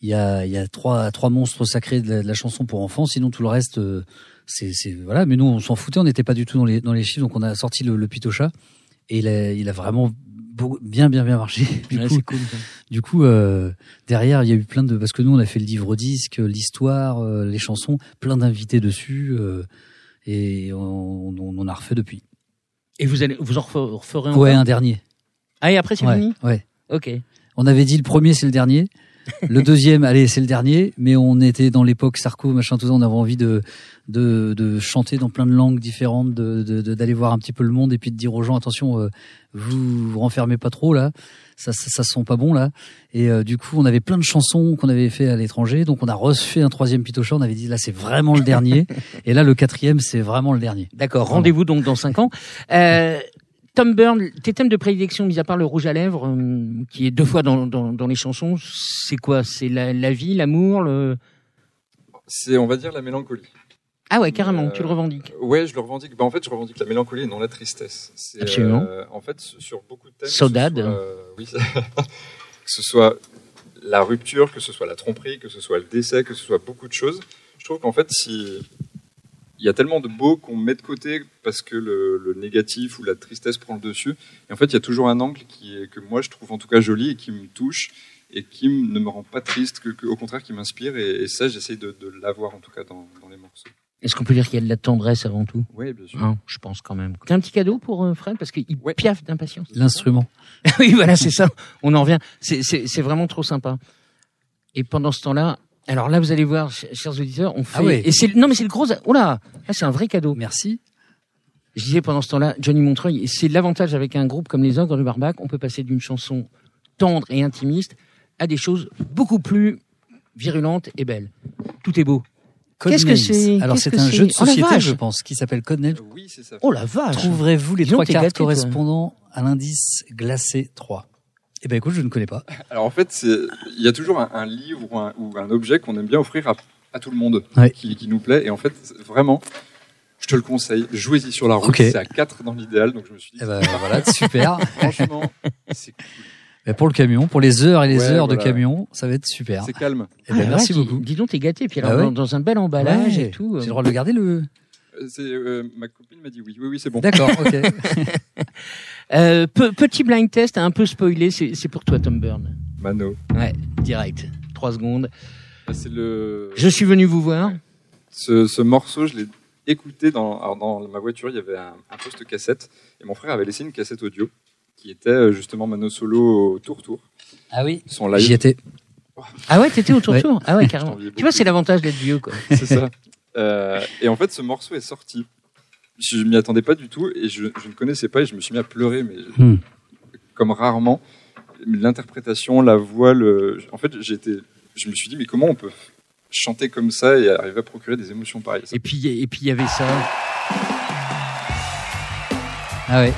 Il y a il y a trois trois monstres sacrés de la, de la chanson pour enfants sinon tout le reste euh, c'est c'est voilà mais nous on s'en foutait on n'était pas du tout dans les dans les chiffres donc on a sorti le, le Pitocha et il a, il a vraiment bien bien bien marché. Du Ouais, coup, cool. du coup euh, derrière il y a eu plein de parce que nous on a fait le livre disque, l'histoire, euh, les chansons, plein d'invités dessus euh, et on, on, on a refait depuis. Et vous allez, vous en refer- referez encore Ouais, un dernier. Ah et après c'est ouais, fini ouais. Ok. On avait dit le premier c'est le dernier. Le deuxième, allez, c'est le dernier, mais on était dans l'époque Sarko, machin, tout ça. On avait envie de, de, de chanter dans plein de langues différentes, de, de, de- d'aller voir un petit peu le monde et puis de dire aux gens, attention, euh, vous vous renfermez pas trop là, ça, ça, ça sent pas bon là. Et euh, du coup, on avait plein de chansons qu'on avait fait à l'étranger, donc on a refait un troisième pitocha. On avait dit là, c'est vraiment le dernier, et là, le quatrième, c'est vraiment le dernier. D'accord. Voilà. Rendez-vous donc dans cinq ans. Euh, Tom Byrne, tes thèmes de prédilection, mis à part le rouge à lèvres, euh, qui est deux fois dans, dans, dans les chansons, c'est quoi? C'est la, la vie, l'amour, le. C'est on va dire la mélancolie. Ah ouais, carrément. Euh, Tu le revendiques. Ouais, je le revendique. Bah, en fait, je revendique la mélancolie et non la tristesse. C'est, Absolument. euh, en fait, sur beaucoup de thèmes. Saudade. soit, euh, que ce soit la rupture, que ce soit la tromperie, que ce soit le décès, que ce soit beaucoup de choses. Je trouve qu'en fait, si il y a tellement de beau qu'on met de côté parce que le, négatif ou la tristesse prend le dessus. Et en fait, il y a toujours un angle que moi je trouve en tout cas joli et qui me touche et qui ne me rend pas triste, au contraire qui m'inspire. Et, ça, j'essaye de, l'avoir en tout cas dans. Est-ce qu'on peut dire qu'il y a de la tendresse avant tout? Oui, bien sûr. Hein, Je pense quand même. T'as un petit cadeau pour euh, Fred parce qu'il Ouais. piaffe d'impatience. L'instrument. oui, voilà, c'est ça. On en revient. C'est- vraiment trop sympa. Et pendant ce temps-là, alors là, vous allez voir, ch- chers auditeurs, on fait. Ah ouais. Et c'est non, mais c'est le gros. Oh là, là, c'est un vrai cadeau. Merci. Je disais pendant ce temps-là, Johnny Montreuil, et c'est l'avantage avec un groupe comme les Ogres de Barbac, on peut passer d'une chanson tendre et intimiste à des choses beaucoup plus virulentes et belles. Tout est beau. Qu'est-ce que c'est Alors c'est un jeu de Oh société, je pense, qui s'appelle Codenames. Oui, c'est ça. Oh la vache Trouverez-vous les Dis trois t'es cartes gâté, toi. correspondant à l'indice glacé 3 Eh ben écoute, je ne connais pas. Alors en fait, il y a toujours un, un livre ou un, ou un objet qu'on aime bien offrir à, à tout le monde, Ouais. qui, qui nous plaît. Et en fait, vraiment, je te le conseille, jouez-y sur la route. C'est à 4 dans l'idéal, donc je me suis dit, Eh ben voilà, super. franchement, c'est cool. Mais pour le camion, pour les heures et les Ouais, heures de camion, ça va être super. C'est calme. Eh ben, Ah, merci ouais, beaucoup. Dis, dis donc, t'es gâté. Puis Bah alors, ouais. dans, un bel emballage Ouais. et tout. euh. J'ai le droit de le garder le. Euh, euh, ma copine m'a dit oui, oui, oui, c'est bon. D'accord, ok. Euh, pe- petit blind test, un peu spoilé, c'est pour toi, Tom Byrne. Mano. Ouais, direct. Trois secondes. Ah, C'est le. Je suis venu vous voir. Ce, ce morceau, je l'ai écouté dans, alors dans ma voiture. Il y avait un, un poste cassette et mon frère avait laissé une cassette audio qui était euh, justement Mano Solo au tour tour, Ah oui. son live. J'y étais. Ah ouais, t'étais au tour Ouais. tour. Ah ouais, carrément. Tu vois, c'est l'avantage d'être vieux, quoi. C'est ça. Euh, et en fait, ce morceau est sorti. Je m'y attendais pas du tout et je, je ne connaissais pas et je me suis mis à pleurer, mais Hmm. comme rarement. L'interprétation, la voix, le... en fait, j'étais, je me suis dit, mais comment on peut chanter comme ça et arriver à procurer des émotions pareilles? Ça- Et puis, et puis, il y avait ça. Ah ouais.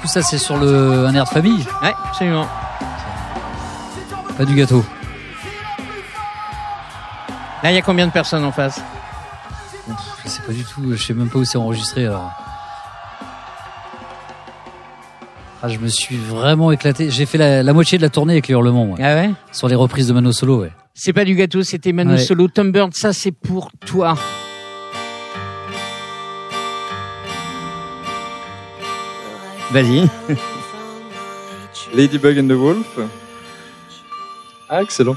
Coup, ça, c'est sur le un air de famille, Ouais, absolument. pas du gâteau. Là, il y a combien de personnes en face? Je sais pas du tout, je sais même pas où c'est enregistré alors. Ah, je me suis vraiment éclaté. J'ai fait la, la moitié de la tournée avec les hurlements. Ah ouais? Sur les reprises de Mano Solo, ouais. C'est pas du gâteau, c'était Manu Ouais. Solo. Tom Bird, ça, c'est pour toi. Vas-y. Ladybug and the Wolf. Ah, excellent.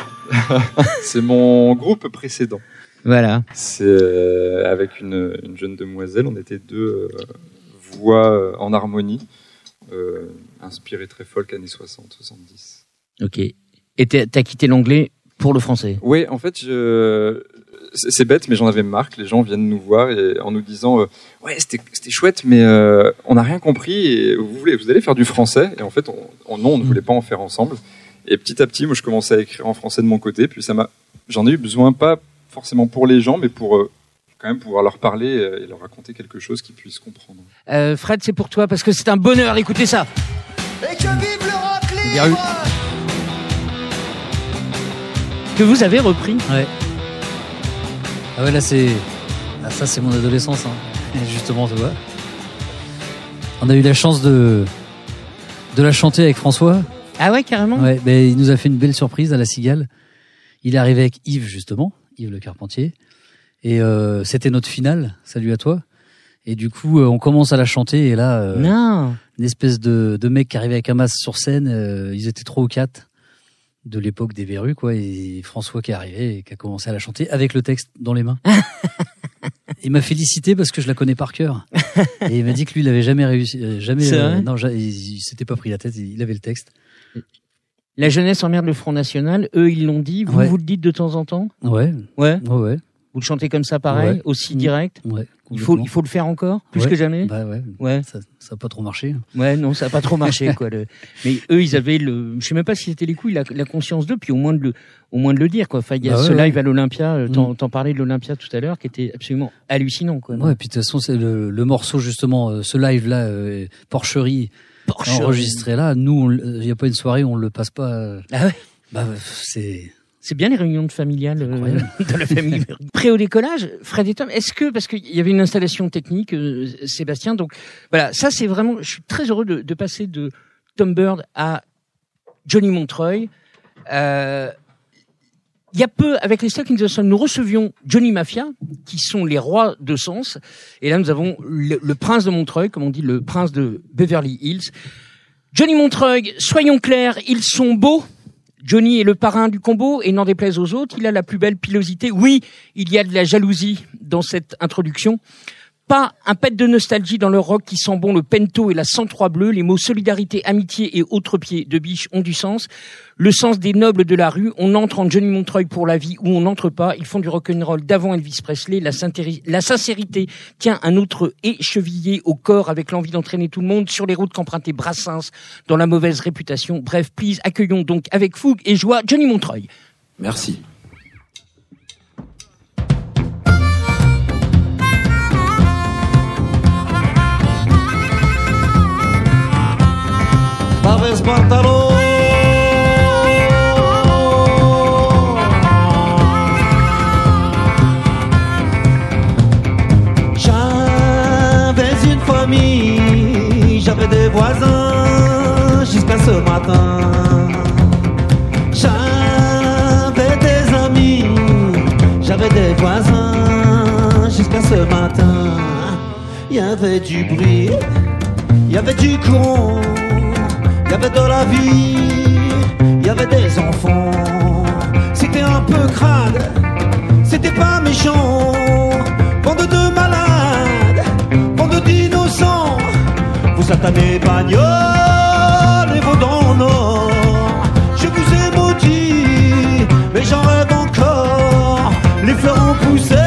c'est mon groupe précédent. Voilà. C'est euh, avec une, une jeune demoiselle. On était deux euh, voix euh, en harmonie, euh, inspirées très folk années 60-70. Ok. Et t'as quitté l'anglais pour le français? Oui, en fait, je... c'est bête, mais j'en avais marre que les gens viennent nous voir et, en nous disant euh, Ouais, c'était chouette, mais euh, on n'a rien compris et vous, voulez, vous allez faire du français. Et en fait, on, on- non, on ne voulait pas en faire ensemble. Et petit à petit, moi, je commençais à écrire en français de mon côté. Puis ça m'a, j'en ai eu besoin, pas forcément pour les gens, mais pour euh, quand même pouvoir leur parler et leur raconter quelque chose qu'ils puissent comprendre. Euh, Fred, c'est pour toi parce que c'est un bonheur. Écoutez ça. Et que vive le rock libre Que vous avez repris. Ouais. Ah ouais, là, c'est. Ah, ça, c'est mon adolescence, hein. Et Justement, tu vois. On a eu la chance de. de la chanter avec François. Ah ouais, carrément. Ouais, ben, il nous a fait une belle surprise à la Cigale. Il est arrivé avec Yves, justement, Yves le Carpentier. Et euh, c'était notre finale, salut à toi. Et du coup, euh, on commence à la chanter, et là, euh, Non. une espèce de, de mec qui arrivait avec un masque sur scène, euh, ils étaient trois ou quatre de l'époque des verrues, quoi, et François qui est arrivé et qui a commencé à la chanter avec le texte dans les mains. il m'a félicité parce que je la connais par cœur. Et il m'a dit que lui, il avait jamais réussi, euh, jamais, vrai non, il, il s'était pas pris la tête, il avait le texte. La jeunesse emmerde le Front National. Eux, ils l'ont dit. Vous, Ouais. vous le dites de temps en temps? Ouais, Ouais. ouais, ouais. Vous le chantez comme ça, pareil, Ouais. aussi Mm. direct ouais il faut, il faut le faire encore, plus Ouais. que jamais Bah ouais, ça, ça a pas trop marché. Ouais, non, ça a pas trop marché, quoi. le- Mais eux, ils avaient le, je sais même pas si c'était les couilles, la, la conscience d'eux, puis au moins de le, au moins de le dire, quoi. Enfin, il y a Bah ce live à l'Olympia, euh, t'en, Mm. t'en parlais de l'Olympia tout à l'heure, qui était absolument hallucinant, quoi. Ouais, et puis de toute façon, c'est le, le morceau justement, euh, ce live là, euh, Porcherie, enregistré là. Nous, il y a pas une soirée, on le passe pas. euh, Ah ouais. Bah, c'est. C'est bien les réunions de familiales euh, de la famille. Prêt au décollage, Fred et Tom, est-ce que, parce qu'il y avait une installation technique, euh, Sébastien, donc voilà, ça c'est vraiment, je suis très heureux de, de passer de Tom Bird à Johnny Montreuil. Euh, il y a peu, avec les Stock in the Sun, nous recevions Johnny Mafia, qui sont les rois de sens. Et là, nous avons le, le prince de Montreuil, comme on dit, le prince de Beverly Hills. Johnny Montreuil, soyons clairs, ils sont beaux. Johnny est le parrain du combo et n'en déplaise aux autres, il a la plus belle pilosité. Oui, il y a de la jalousie dans cette introduction. Pas un pet de nostalgie dans le rock qui sent bon le pento et la 103 bleue. Les mots solidarité, amitié et autres pieds de biche ont du sens. Le sens des nobles de la rue. On entre en Johnny Montreuil pour la vie ou on n'entre pas. Ils font du rock'n'roll d'avant Elvis Presley. La, la sincérité tient un autre échevillé au corps avec l'envie d'entraîner tout le monde sur les routes qu'empruntait Brassens dans la mauvaise réputation. Bref, please, accueillons donc avec fougue et joie Johnny Montreuil. Merci. J'avais une famille, j'avais des voisins jusqu'à ce matin. J'avais des amis, j'avais des voisins jusqu'à ce matin. Il y avait du bruit, il y avait du courant, y avait de la vie, il y avait des enfants. C'était un peu crade, c'était pas méchant. Bande de malades, bande d'innocents, vous satanés bagnoles et vos dents nord. Je vous ai maudit, mais j'en rêve encore. Les fleurs ont poussé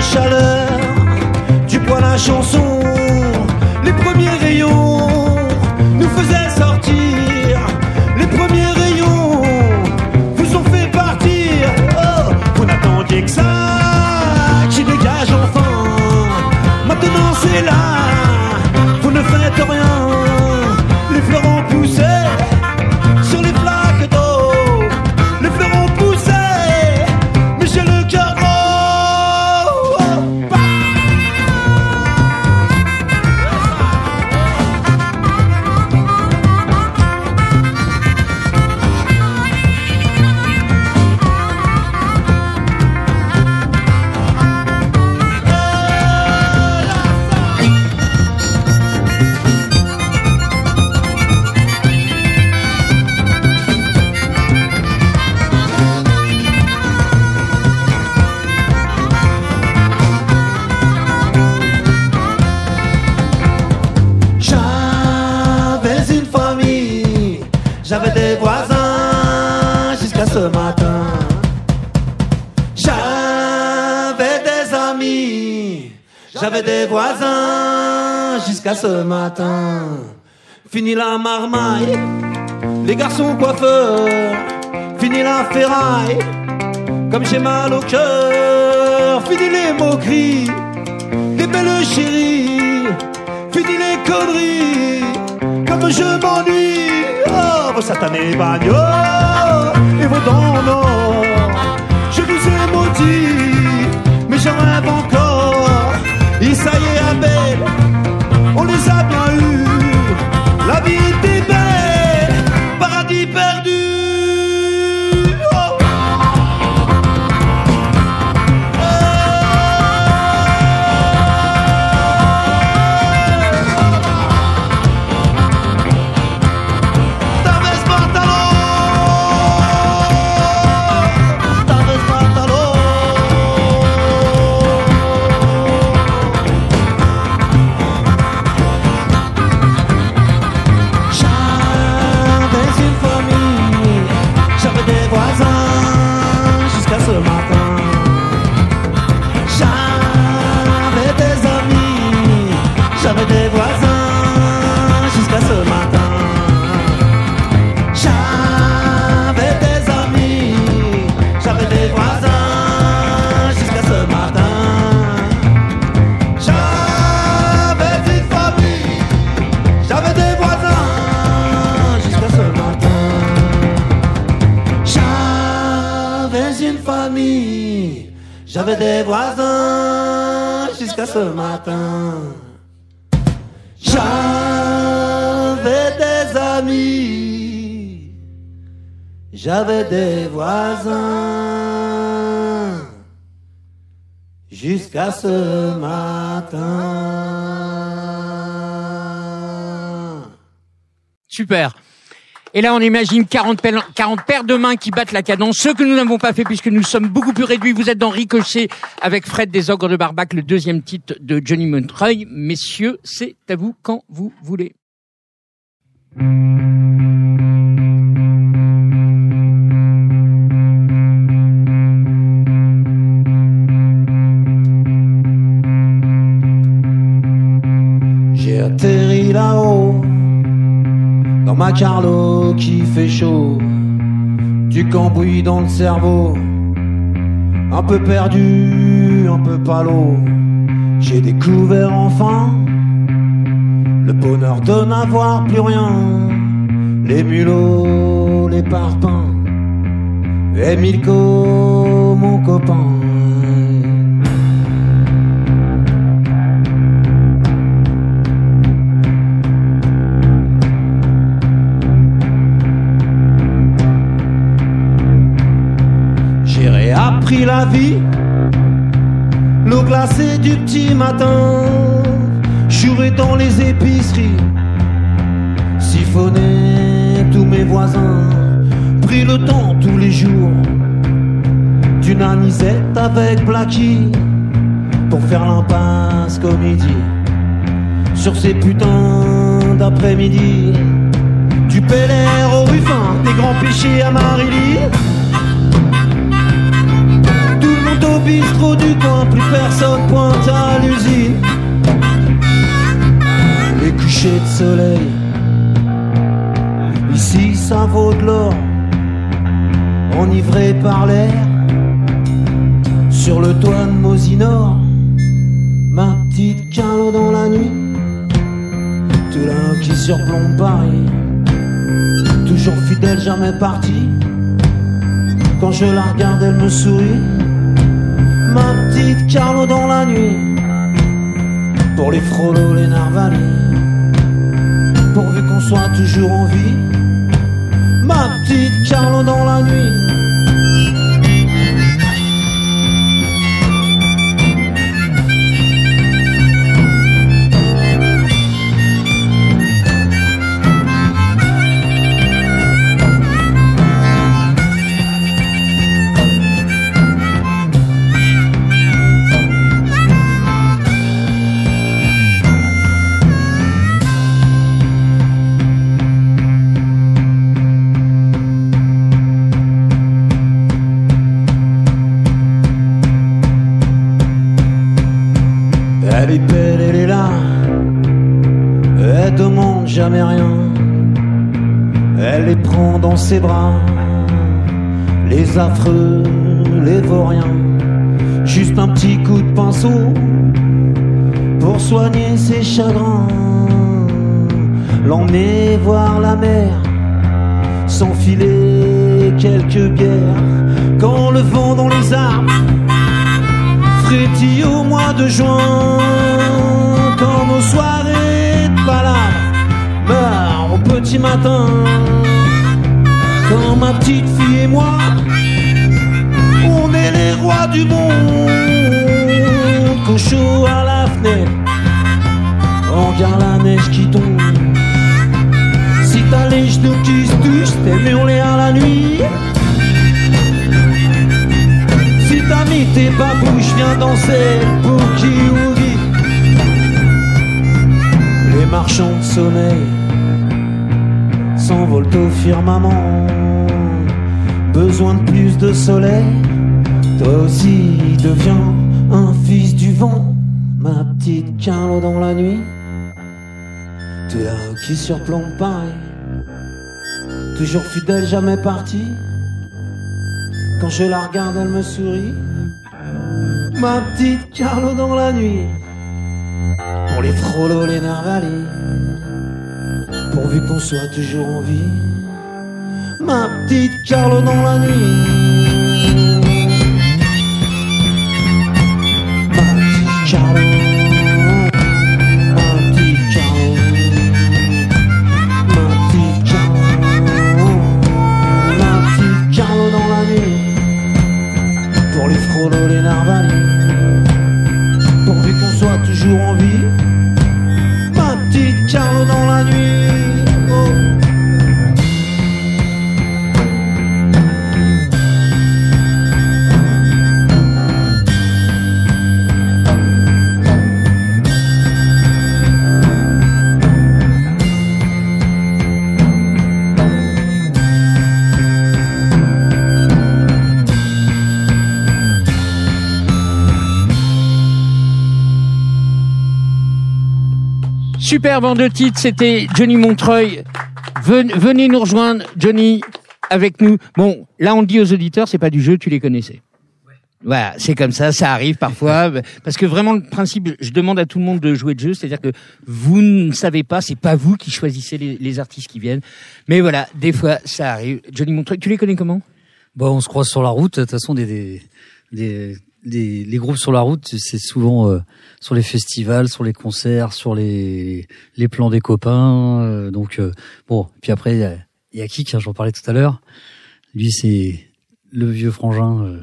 chaleur du poil à chanson. Ce matin. Fini la marmaille, les garçons coiffeurs, fini la ferraille, comme j'ai mal au cœur, fini les moqueries, les belles chéries, fini les conneries, comme je m'ennuie. Oh, vos satanés bagnoles et vos dents ce matin. J'avais des amis, j'avais des voisins jusqu'à ce matin. Super. Et là, on imagine 40, pel- 40 paires de mains qui battent la cadence. Ce que nous n'avons pas fait puisque nous sommes beaucoup plus réduits. Vous êtes dans Ricochet avec Fred des Ogres de Barbac, le deuxième titre de Johnny Montreuil. Messieurs, c'est à vous quand vous voulez. Ma Carlo qui fait chaud, du cambouis dans le cerveau, un peu perdu, un peu palo. J'ai découvert enfin le bonheur de n'avoir plus rien, les mulots, les parpaings, et Milko, mon copain. Pris la vie. L'eau glacée du petit matin, juré dans les épiceries, siphonné tous mes voisins, pris le temps tous les jours d'une anisette avec Blackie pour faire l'impasse comédie sur ces putains d'après-midi. Du Air au Ruffin, des grands péchés à Marily. Au bistrot du coin, plus personne pointe à l'usine. Les couchers de soleil, ici ça vaut de l'or, enivré par l'air. Sur le toit de Mosinor, ma petite calo dans la nuit, tout là qui surplombe Paris toujours fidèle, jamais partie. Quand je la regarde, elle me sourit. Carlo dans la nuit. Pour les frolos, les narvalis. Pourvu qu'on soit toujours en vie. Ma petite Carlo dans la nuit. Elle les prend dans ses bras. Les affreux, les vauriens. Juste un petit coup de pinceau pour soigner ses chagrins. L'emmener voir la mer, s'enfiler quelques guerres. Quand le vent dans les arbres frétille au mois de juin Quand nos soirées de balade petit matin Quand ma petite fille et moi On est les rois du monde. Chaud à la fenêtre On regarde la neige qui tombe. Si t'as les genoux qui se touchent T'es hurlé à la nuit. Si t'as mis tes babouches, viens danser boogie woogie. Les marchands de sommeil s'envolent au firmament. Besoin de plus de soleil, toi aussi deviens un fils du vent. Ma petite Carlo dans la nuit, tu là qui surplombe Paris. Toujours fidèle, jamais parti. Quand je la regarde, elle me sourit. Ma petite Carlo dans la nuit. Pour les frolos, les narvalis. Pourvu qu'on soit toujours en vie. Ma petite Carlo dans la nuit. Ma petite Carlo. Ma petite Carlo. Ma petite Carlo. Ma petite Carlo dans la nuit pour les frolos, les narvalis. Pourvu qu'on soit toujours en vie. Petite Carlo dans la nuit. Oh. Super bande de titres, c'était Johnny Montreuil. Ven- venez nous rejoindre, Johnny, avec nous. Bon, là on le dit aux auditeurs, c'est pas du jeu, tu les connaissais. Voilà, c'est comme ça, ça arrive parfois, parce que vraiment le principe, je demande à tout le monde de jouer de jeu, c'est-à-dire que vous ne savez pas, c'est pas vous qui choisissez les, les artistes qui viennent, mais voilà, des fois ça arrive. Johnny Montreuil, tu les connais comment? Bon, on se croise sur la route. De toute façon, des, des, des, les groupes sur la route, c'est souvent euh, sur les festivals, sur les concerts, sur les, les plans des copains. euh, donc, euh, bon. Puis après, il y a, y a Kik, hein, j'en parlais tout à l'heure. Lui, c'est le vieux frangin euh,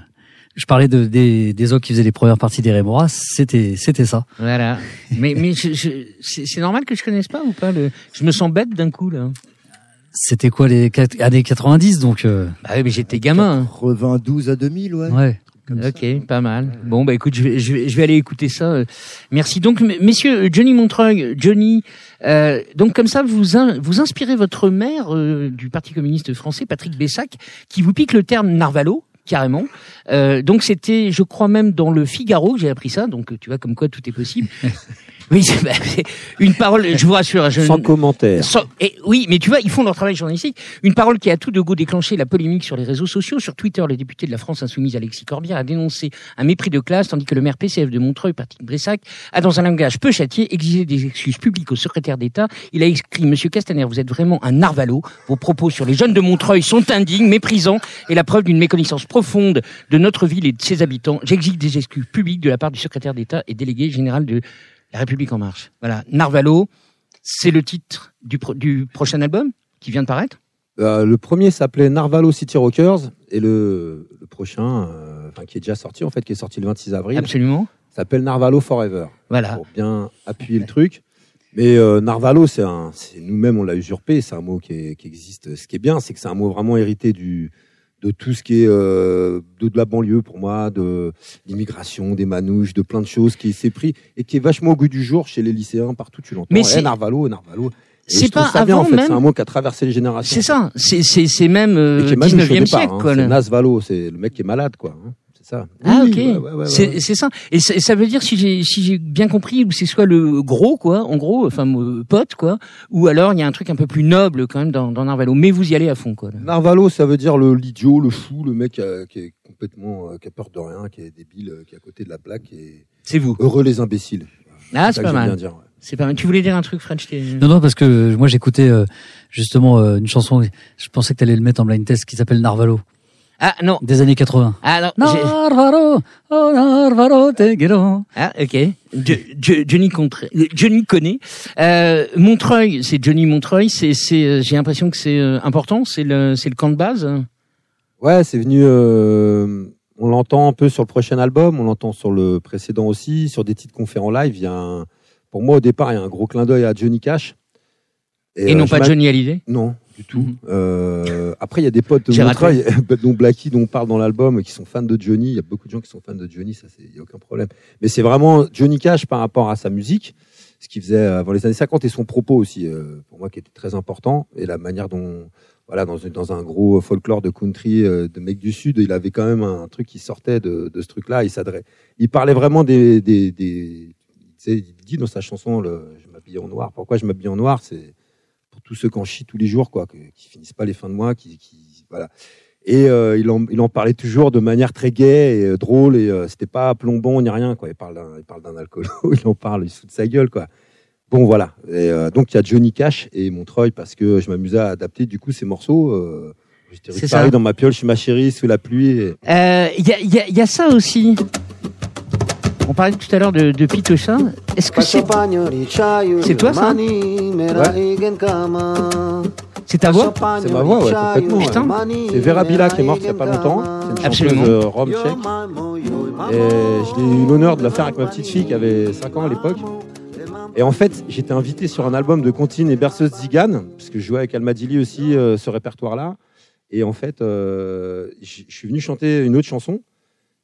je parlais de, des, des autres qui faisaient les premières parties des Rémoras, c'était, c'était ça. Voilà. mais mais je, je- c'est normal que je connaisse pas ou pas le. Je me sens bête d'un coup là. C'était quoi les années 90, donc, euh, Bah oui, mais j'étais gamin. 92 à 2000, ouais. ouais. Comme ça. Ok, pas mal. Bon, bah écoute, je vais, je vais, je vais aller écouter ça. Euh, Merci. Donc, messieurs, Johnny Montreuil, Johnny, euh, donc comme ça, vous in- vous inspirez votre maire euh, du Parti communiste français, Patrick Bessac, qui vous pique le terme Narvalo. Carrément. Euh, donc c'était, je crois même dans le Figaro que j'ai appris ça. Donc tu vois comme quoi tout est possible. oui, c'est bah, une parole. Je vous rassure. Je, Sans commentaire. sans- et oui, mais tu vois, ils font leur travail journalistique. Une parole qui a tout de go déclenché la polémique sur les réseaux sociaux. Sur Twitter, le député de la France insoumise Alexis Corbière a dénoncé un mépris de classe, tandis que le maire PCF de Montreuil, Patrick Bressac, a dans un langage peu châtié exigé des excuses publiques au secrétaire d'État. Il a écrit Monsieur Castaner, vous êtes vraiment un narvalo. Vos propos sur les jeunes de Montreuil sont indignes, méprisants et la preuve d'une méconnaissance profonde de notre ville et de ses habitants. J'exige des excuses publiques de la part du secrétaire d'État et délégué général de la République en marche. Voilà, Narvalo, c'est le titre du, pro- du prochain album qui vient de paraître? Euh, le premier s'appelait Narvalo City Rockers et le, le prochain, euh, enfin qui est déjà sorti en fait, qui est sorti le 26 avril, Absolument. s'appelle Narvalo Forever Voilà. pour bien appuyer le truc. Mais euh, Narvalo, c'est nous-mêmes on l'a usurpé. C'est un mot qui, est- qui existe. Ce qui est bien, c'est que c'est un mot vraiment hérité du de tout ce qui est euh, de, de la banlieue pour moi, de l'immigration, des manouches, de plein de choses qui s'est pris et qui est vachement au goût du jour chez les lycéens partout. Tu l'entends. Mais Eh, c'est- Narvalo, Narvalo. Et C'est pas ça bien, avant en fait. même- C'est un mot qui a traversé les générations. C'est ça. C'est c'est c'est même euh, qui est manouche au 19e départ, siècle hein. C'est Nasvalo, c'est le mec qui est malade, quoi. hein. C'est ça. Ah Oui, ok. ouais, ouais, ouais, c'est ouais. c'est ça. Et ça, ça veut dire si j'ai si j'ai bien compris, ou c'est soit le gros quoi, en gros, enfin euh, pote quoi, ou alors il y a un truc un peu plus noble quand même dans, dans Narvalo. Mais vous y allez à fond quoi. là. Narvalo, ça veut dire le l'idiot, le fou, le mec euh, qui est complètement, euh, qui a peur de rien, qui est débile, euh, qui est à côté de la plaque, est C'est vous. heureux les imbéciles. Ah c'est pas mal. bien dire, ouais. C'est pas mal. Tu voulais dire un truc French Non, non, parce que moi j'écoutais euh, justement euh, une chanson, je pensais que tu allais le mettre en blind test, qui s'appelle Narvalo, Ah non. des années 80. Ah non. Narvalo, oh Narvalo, te quiero. Ah, ok. Jo- Jo- Johnny, Contre- euh, Johnny connaît. Euh, Montreuil, c'est Johnny Montreuil. C'est, c'est, euh, j'ai l'impression que c'est euh, important. C'est le, c'est le camp de base. Ouais, c'est venu. euh, on l'entend un peu sur le prochain album, on l'entend sur le précédent aussi, sur des titres qu'on fait en live. Il y a un- pour moi au départ, il y a un gros clin d'œil à Johnny Cash. Et, euh, non je pas Johnny Hallyday? Non, du tout. Mhm. Euh, après, il y a des potes de J'ai Montreuil, dont Blacky, dont on parle dans l'album, qui sont fans de Johnny. Il y a beaucoup de gens qui sont fans de Johnny, ça, il n'y a aucun problème. Mais c'est vraiment Johnny Cash par rapport à sa musique, ce qu'il faisait avant les années 50 et son propos aussi, euh, pour moi, qui était très important. Et la manière dont, voilà, dans, une- dans un gros folklore de country euh, de mec du Sud, il avait quand même un truc qui sortait de, de ce truc-là. Il s'adresse. Il parlait vraiment des. des, des tu sais, il dit dans sa chanson le, Je m'habille en noir. Pourquoi je m'habille en noir? C'est tous ceux qui en chient tous les jours, quoi, qui finissent pas les fins de mois, qui, qui voilà. Et euh, il, en, il en parlait toujours de manière très gaie et euh, drôle, et euh, c'était pas plombant ni rien, quoi. Il parle d'un, il parle d'un alcoolo, il en parle, il se fout de sa gueule, quoi. Bon, voilà. Et, euh, donc il y a Johnny Cash et Montreuil parce que je m'amusais à adapter du coup ces morceaux. Euh, J'étais ça. dans ma piole chez ma chérie sous la pluie. et- Euh, Il y, a, il y, a, il y a ça aussi. On parlait tout à l'heure de, de Pitocha. Est-ce que c'est, C'est toi, ça c'est ta voix C'est ma voix, ouais, complètement. ouais. Putain. C'est Vera Bila qui est morte il y a pas longtemps. C'est une Absolument. chanteuse euh, rom tchèque. Et j'ai eu l'honneur de la faire avec ma petite fille qui avait 5 ans à l'époque. Et en fait, j'étais invité sur un album de Contine et Berceuse Zigane, parce que je jouais avec Almadili aussi euh, ce répertoire-là. Et en fait, euh, je suis venu chanter une autre chanson,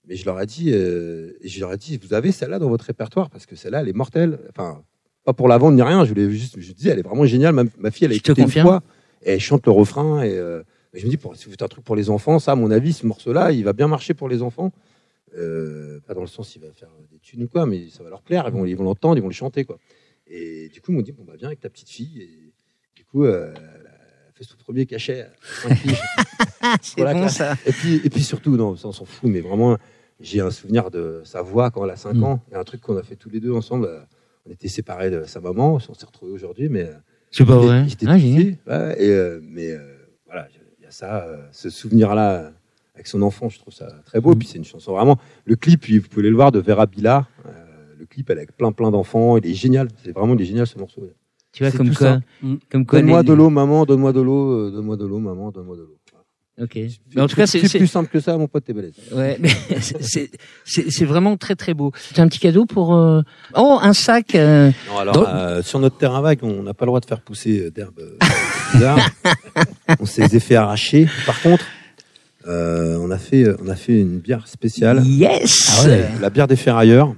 mais je leur ai dit, euh, je leur ai dit, vous avez celle-là dans votre répertoire parce que celle-là, elle est mortelle. Enfin, pas pour la vendre ni rien. Je voulais juste, je disais, elle est vraiment géniale. Ma, ma fille, elle a écouté une fois et elle chante le refrain. Et euh, et je me dis, pour, si vous faites un truc pour les enfants, ça, à mon avis, ce morceau-là, il va bien marcher pour les enfants. Euh, pas dans le sens, il va faire des thunes ou quoi, mais ça va leur plaire. Ils vont, ils vont l'entendre, ils vont le chanter, quoi. Et du coup, ils m'ont dit, bon, bah, viens avec ta petite fille. Et du coup, euh, fait son premier cachet. C'est bon ça. Et puis, et puis surtout, non, ça on s'en fout, mais vraiment, j'ai un souvenir de sa voix quand elle a 5 Mm. ans. Il y a un truc qu'on a fait tous les deux ensemble. euh, On était séparés de sa maman, on s'est retrouvés aujourd'hui, mais euh, C'est pas vrai. il était Ah, ouais, et, euh, mais euh, voilà, il y a ça, euh, ce souvenir-là avec son enfant, je trouve ça très beau. Et puis c'est une chanson vraiment. Le clip, vous pouvez le voir de Vera Bila. euh, le clip, elle est avec plein plein d'enfants. Il est génial. C'est vraiment il est génial ce morceau. Tu vois comme quoi, ça. Mm. comme quoi. Donne-moi les- de l'eau, maman. Donne-moi de l'eau. euh, Donne-moi de l'eau, maman. Donne-moi de l'eau. Ok. Mais en tout cas, c'est plus simple que ça, mon pote, t'es balèze. Ouais, mais c'est- c'est c'est c'est vraiment très très beau. C'est un petit cadeau pour euh, oh un sac. euh, Non, alors, Dans- euh, sur notre terrain vague, on n'a pas le droit de faire pousser euh, d'herbe euh, bizarre. on s'est fait arracher. Par contre, euh, on a fait, on a fait une bière spéciale, Yes. Ah ouais. la bière des ferrailleurs.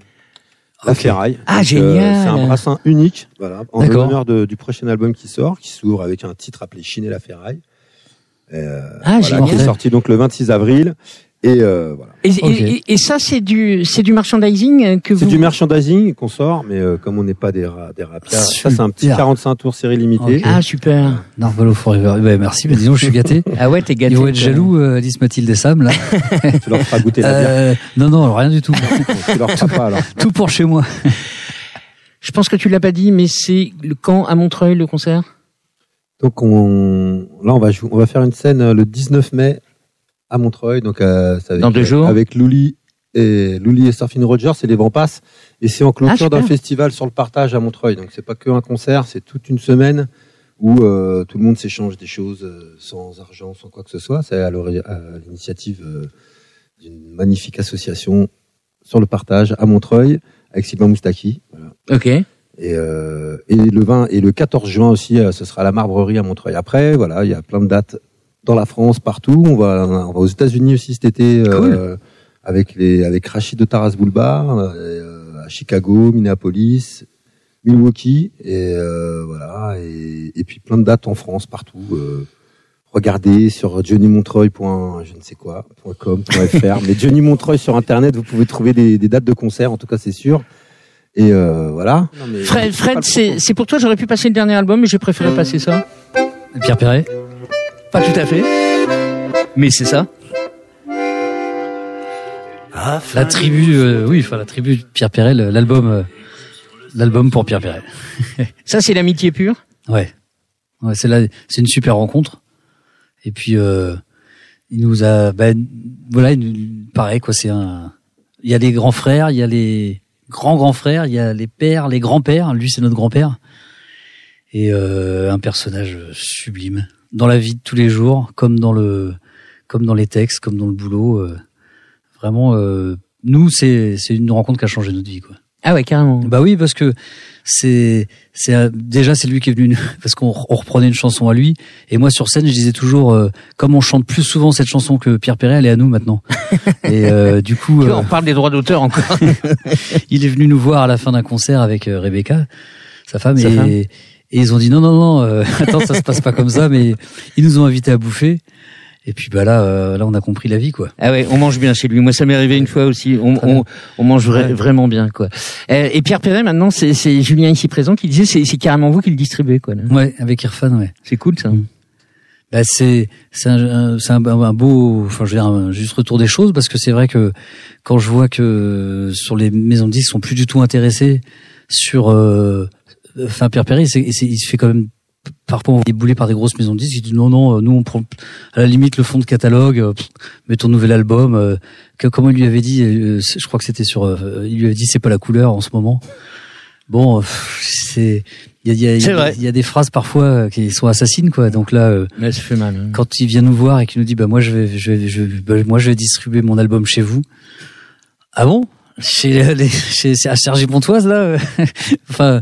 La ferraille. Ah, Donc, génial. c'est un brassin unique, voilà, en D'accord. l'honneur de- du prochain album qui sort, qui s'ouvre avec un titre appelé Chine et la ferraille. Euh, Ah, voilà, qui est sorti donc le 26 avril. Et euh, voilà. Et, et- et- et ça c'est du c'est du merchandising que C'est vous. du merchandising qu'on sort, mais euh, comme on n'est pas des, ra- des rapias, ça c'est un petit Super. 45 tours série limitée. Ah super. Narvalo Forever. Ouais, merci, mais disons, je suis gâté. Ah ouais t'es gâté. Ils vont être jaloux, euh, Alice, Mathilde et Sam, là. Tu leur feras goûter la bière. Euh, non, non, rien du tout. Tu leur feras pas alors. tout pour chez moi. Je pense que tu l'as pas dit, mais c'est le camp à Montreuil le concert? Donc on, là on va jouer, on va faire une scène euh, le 19 mai à Montreuil, donc euh, avec, Dans deux euh, jours. avec Louli et Louli et Surfing Rogers, c'est les vents passent et c'est en Ah, clôture super. d'un festival sur le partage à Montreuil. Donc c'est pas que un concert, c'est toute une semaine où euh, tout le monde s'échange des choses euh, sans argent, sans quoi que ce soit. C'est à à l'initiative euh, d'une magnifique association sur le partage à Montreuil avec Sylvain Moustaki. Voilà. Ok. Et, euh, et le 20 et le 14 juin aussi, euh, ce sera la Marbrerie à Montreuil. Après, voilà, il y a plein de dates dans la France, partout. On va, on va aux États-Unis aussi cet été euh, avec les avec Rachid de Taras Bulba, euh, à Chicago, Minneapolis, Milwaukee et euh, voilà et, et puis plein de dates en France partout. Euh, regardez sur johnnymontreuil. je ne sais quoi .com .fr mais Johnny Montreuil sur internet, vous pouvez trouver des, des dates de concert. En tout cas, c'est sûr. Et euh, voilà. Non, mais- Fred, Fred c'est c'est pour toi j'aurais pu passer le dernier album, mais j'ai préféré passer ça. Pierre Perret. Pas tout à fait. Mais c'est ça. La tribu, euh, oui, enfin, la tribu de Pierre Perret, l'album, euh, l'album pour Pierre Perret. Ça c'est l'amitié pure? Ouais. Ouais, c'est là, c'est une super rencontre. Et puis, euh, il nous a, ben, voilà, il nous- pareil, quoi, c'est un, il y a les grands frères, il y a les grands grands frères, il y a les pères, les grands-pères. Lui, c'est notre grand-père. Et, euh, un personnage sublime. Dans la vie de tous les jours, comme dans le, comme dans les textes, comme dans le boulot, euh, vraiment, euh, nous, c'est, c'est une rencontre qui a changé notre vie, quoi. Ah ouais carrément. Bah oui, parce que c'est c'est déjà c'est lui qui est venu parce qu'on on reprenait une chanson à lui et moi sur scène je disais toujours euh, comme on chante plus souvent cette chanson que Pierre Perret, elle est à nous maintenant. et euh, du coup, euh, On parle des droits d'auteur encore. il est venu nous voir à la fin d'un concert avec euh, Rebecca, sa femme, Sa et, femme. Et ils ont dit non non non, euh, attends ça se passe pas comme ça, mais ils nous ont invités à bouffer. Et puis bah là euh, là on a compris la vie quoi. Ah ouais, on mange bien chez lui. Moi, ça m'est arrivé une fois aussi. On, on, on mange vra- vraiment bien, quoi. Euh, et Pierre Perret, maintenant, c'est Julien ici présent qui disait, c'est carrément vous qui le distribuez, quoi. là. Ouais, avec Irfan ouais. C'est cool, ça. Bah c'est c'est un, un, un beau enfin je veux dire un juste retour des choses parce que c'est vrai que quand je vois que sur les maisons de disques ils sont plus du tout intéressés sur euh, enfin Pierre Perry c'est, c'est- il se fait quand même parfois débouler par des grosses maisons de disques. Il dit non non euh, nous on prend à la limite le fond de catalogue euh, pff, mets ton nouvel album euh, que, comment il lui avait dit euh, je crois que c'était sur euh, il lui avait dit c'est pas la couleur en ce moment. Bon euh, pff, c'est il y a, y, a, y a- des phrases parfois qui sont assassines quoi. Donc là euh, Mais ça fait mal. hein. quand il vient nous voir et qu'il nous dit bah moi je vais je vais, je vais- bah, moi je vais distribuer mon album chez vous. Ah bon? Chez les chez à Sergi Pontoise là enfin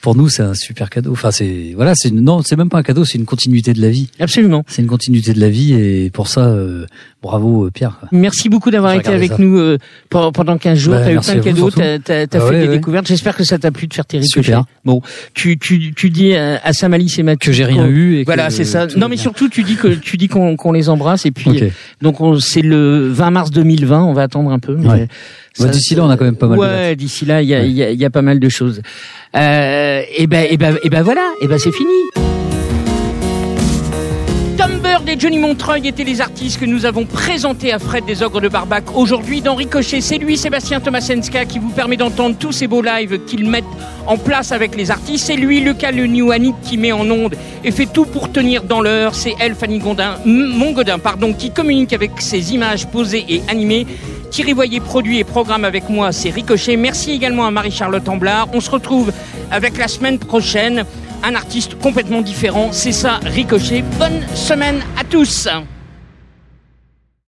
pour nous c'est un super cadeau enfin c'est voilà c'est non c'est même pas un cadeau c'est une continuité de la vie Absolument. c'est une continuité de la vie et pour ça euh, bravo euh, Pierre. Merci beaucoup d'avoir été avec ça. nous euh, pendant pendant 15 jours. Bah, t'as eu plein de cadeaux, t'as t'as- t'as Bah fait ouais, des ouais. découvertes. J'espère que ça t'a plu de faire tes ricochets. Super. Bon, tu tu tu dis à, à Sam Alice et Mathieu que j'ai rien qu'on- eu et Voilà, que c'est ça. Non, mais surtout, tu dis que tu dis qu'on qu'on les embrasse et puis Ok. euh, donc on- c'est le 20 mars 2020. On va attendre un peu. mais Ouais. ça- Bah, d'ici là, on a quand même pas mal de Ouais, d'ici là, il y a, y, a, y a pas mal de choses. Euh, et ben, ben, et ben voilà. Et ben c'est fini. Tom Bird et Johnny Montreuil étaient les artistes que nous avons présentés à Fred des Ogres de Barbac. Aujourd'hui, dans Ricochet, c'est lui, Sébastien Tomasenska, qui vous permet d'entendre tous ces beaux lives qu'ils mettent en place avec les artistes. C'est lui, Lucas Le Annick, qui met en onde et fait tout pour tenir dans l'heure. C'est elle, Fanny Gondin, Mongodin, pardon, qui communique avec ses images posées et animées. Thierry Voyer produit et programme avec moi, c'est Ricochet. Merci également à Marie-Charlotte Amblard. On se retrouve avec la semaine prochaine un artiste complètement différent. C'est ça, Ricochet. Bonne semaine à tous.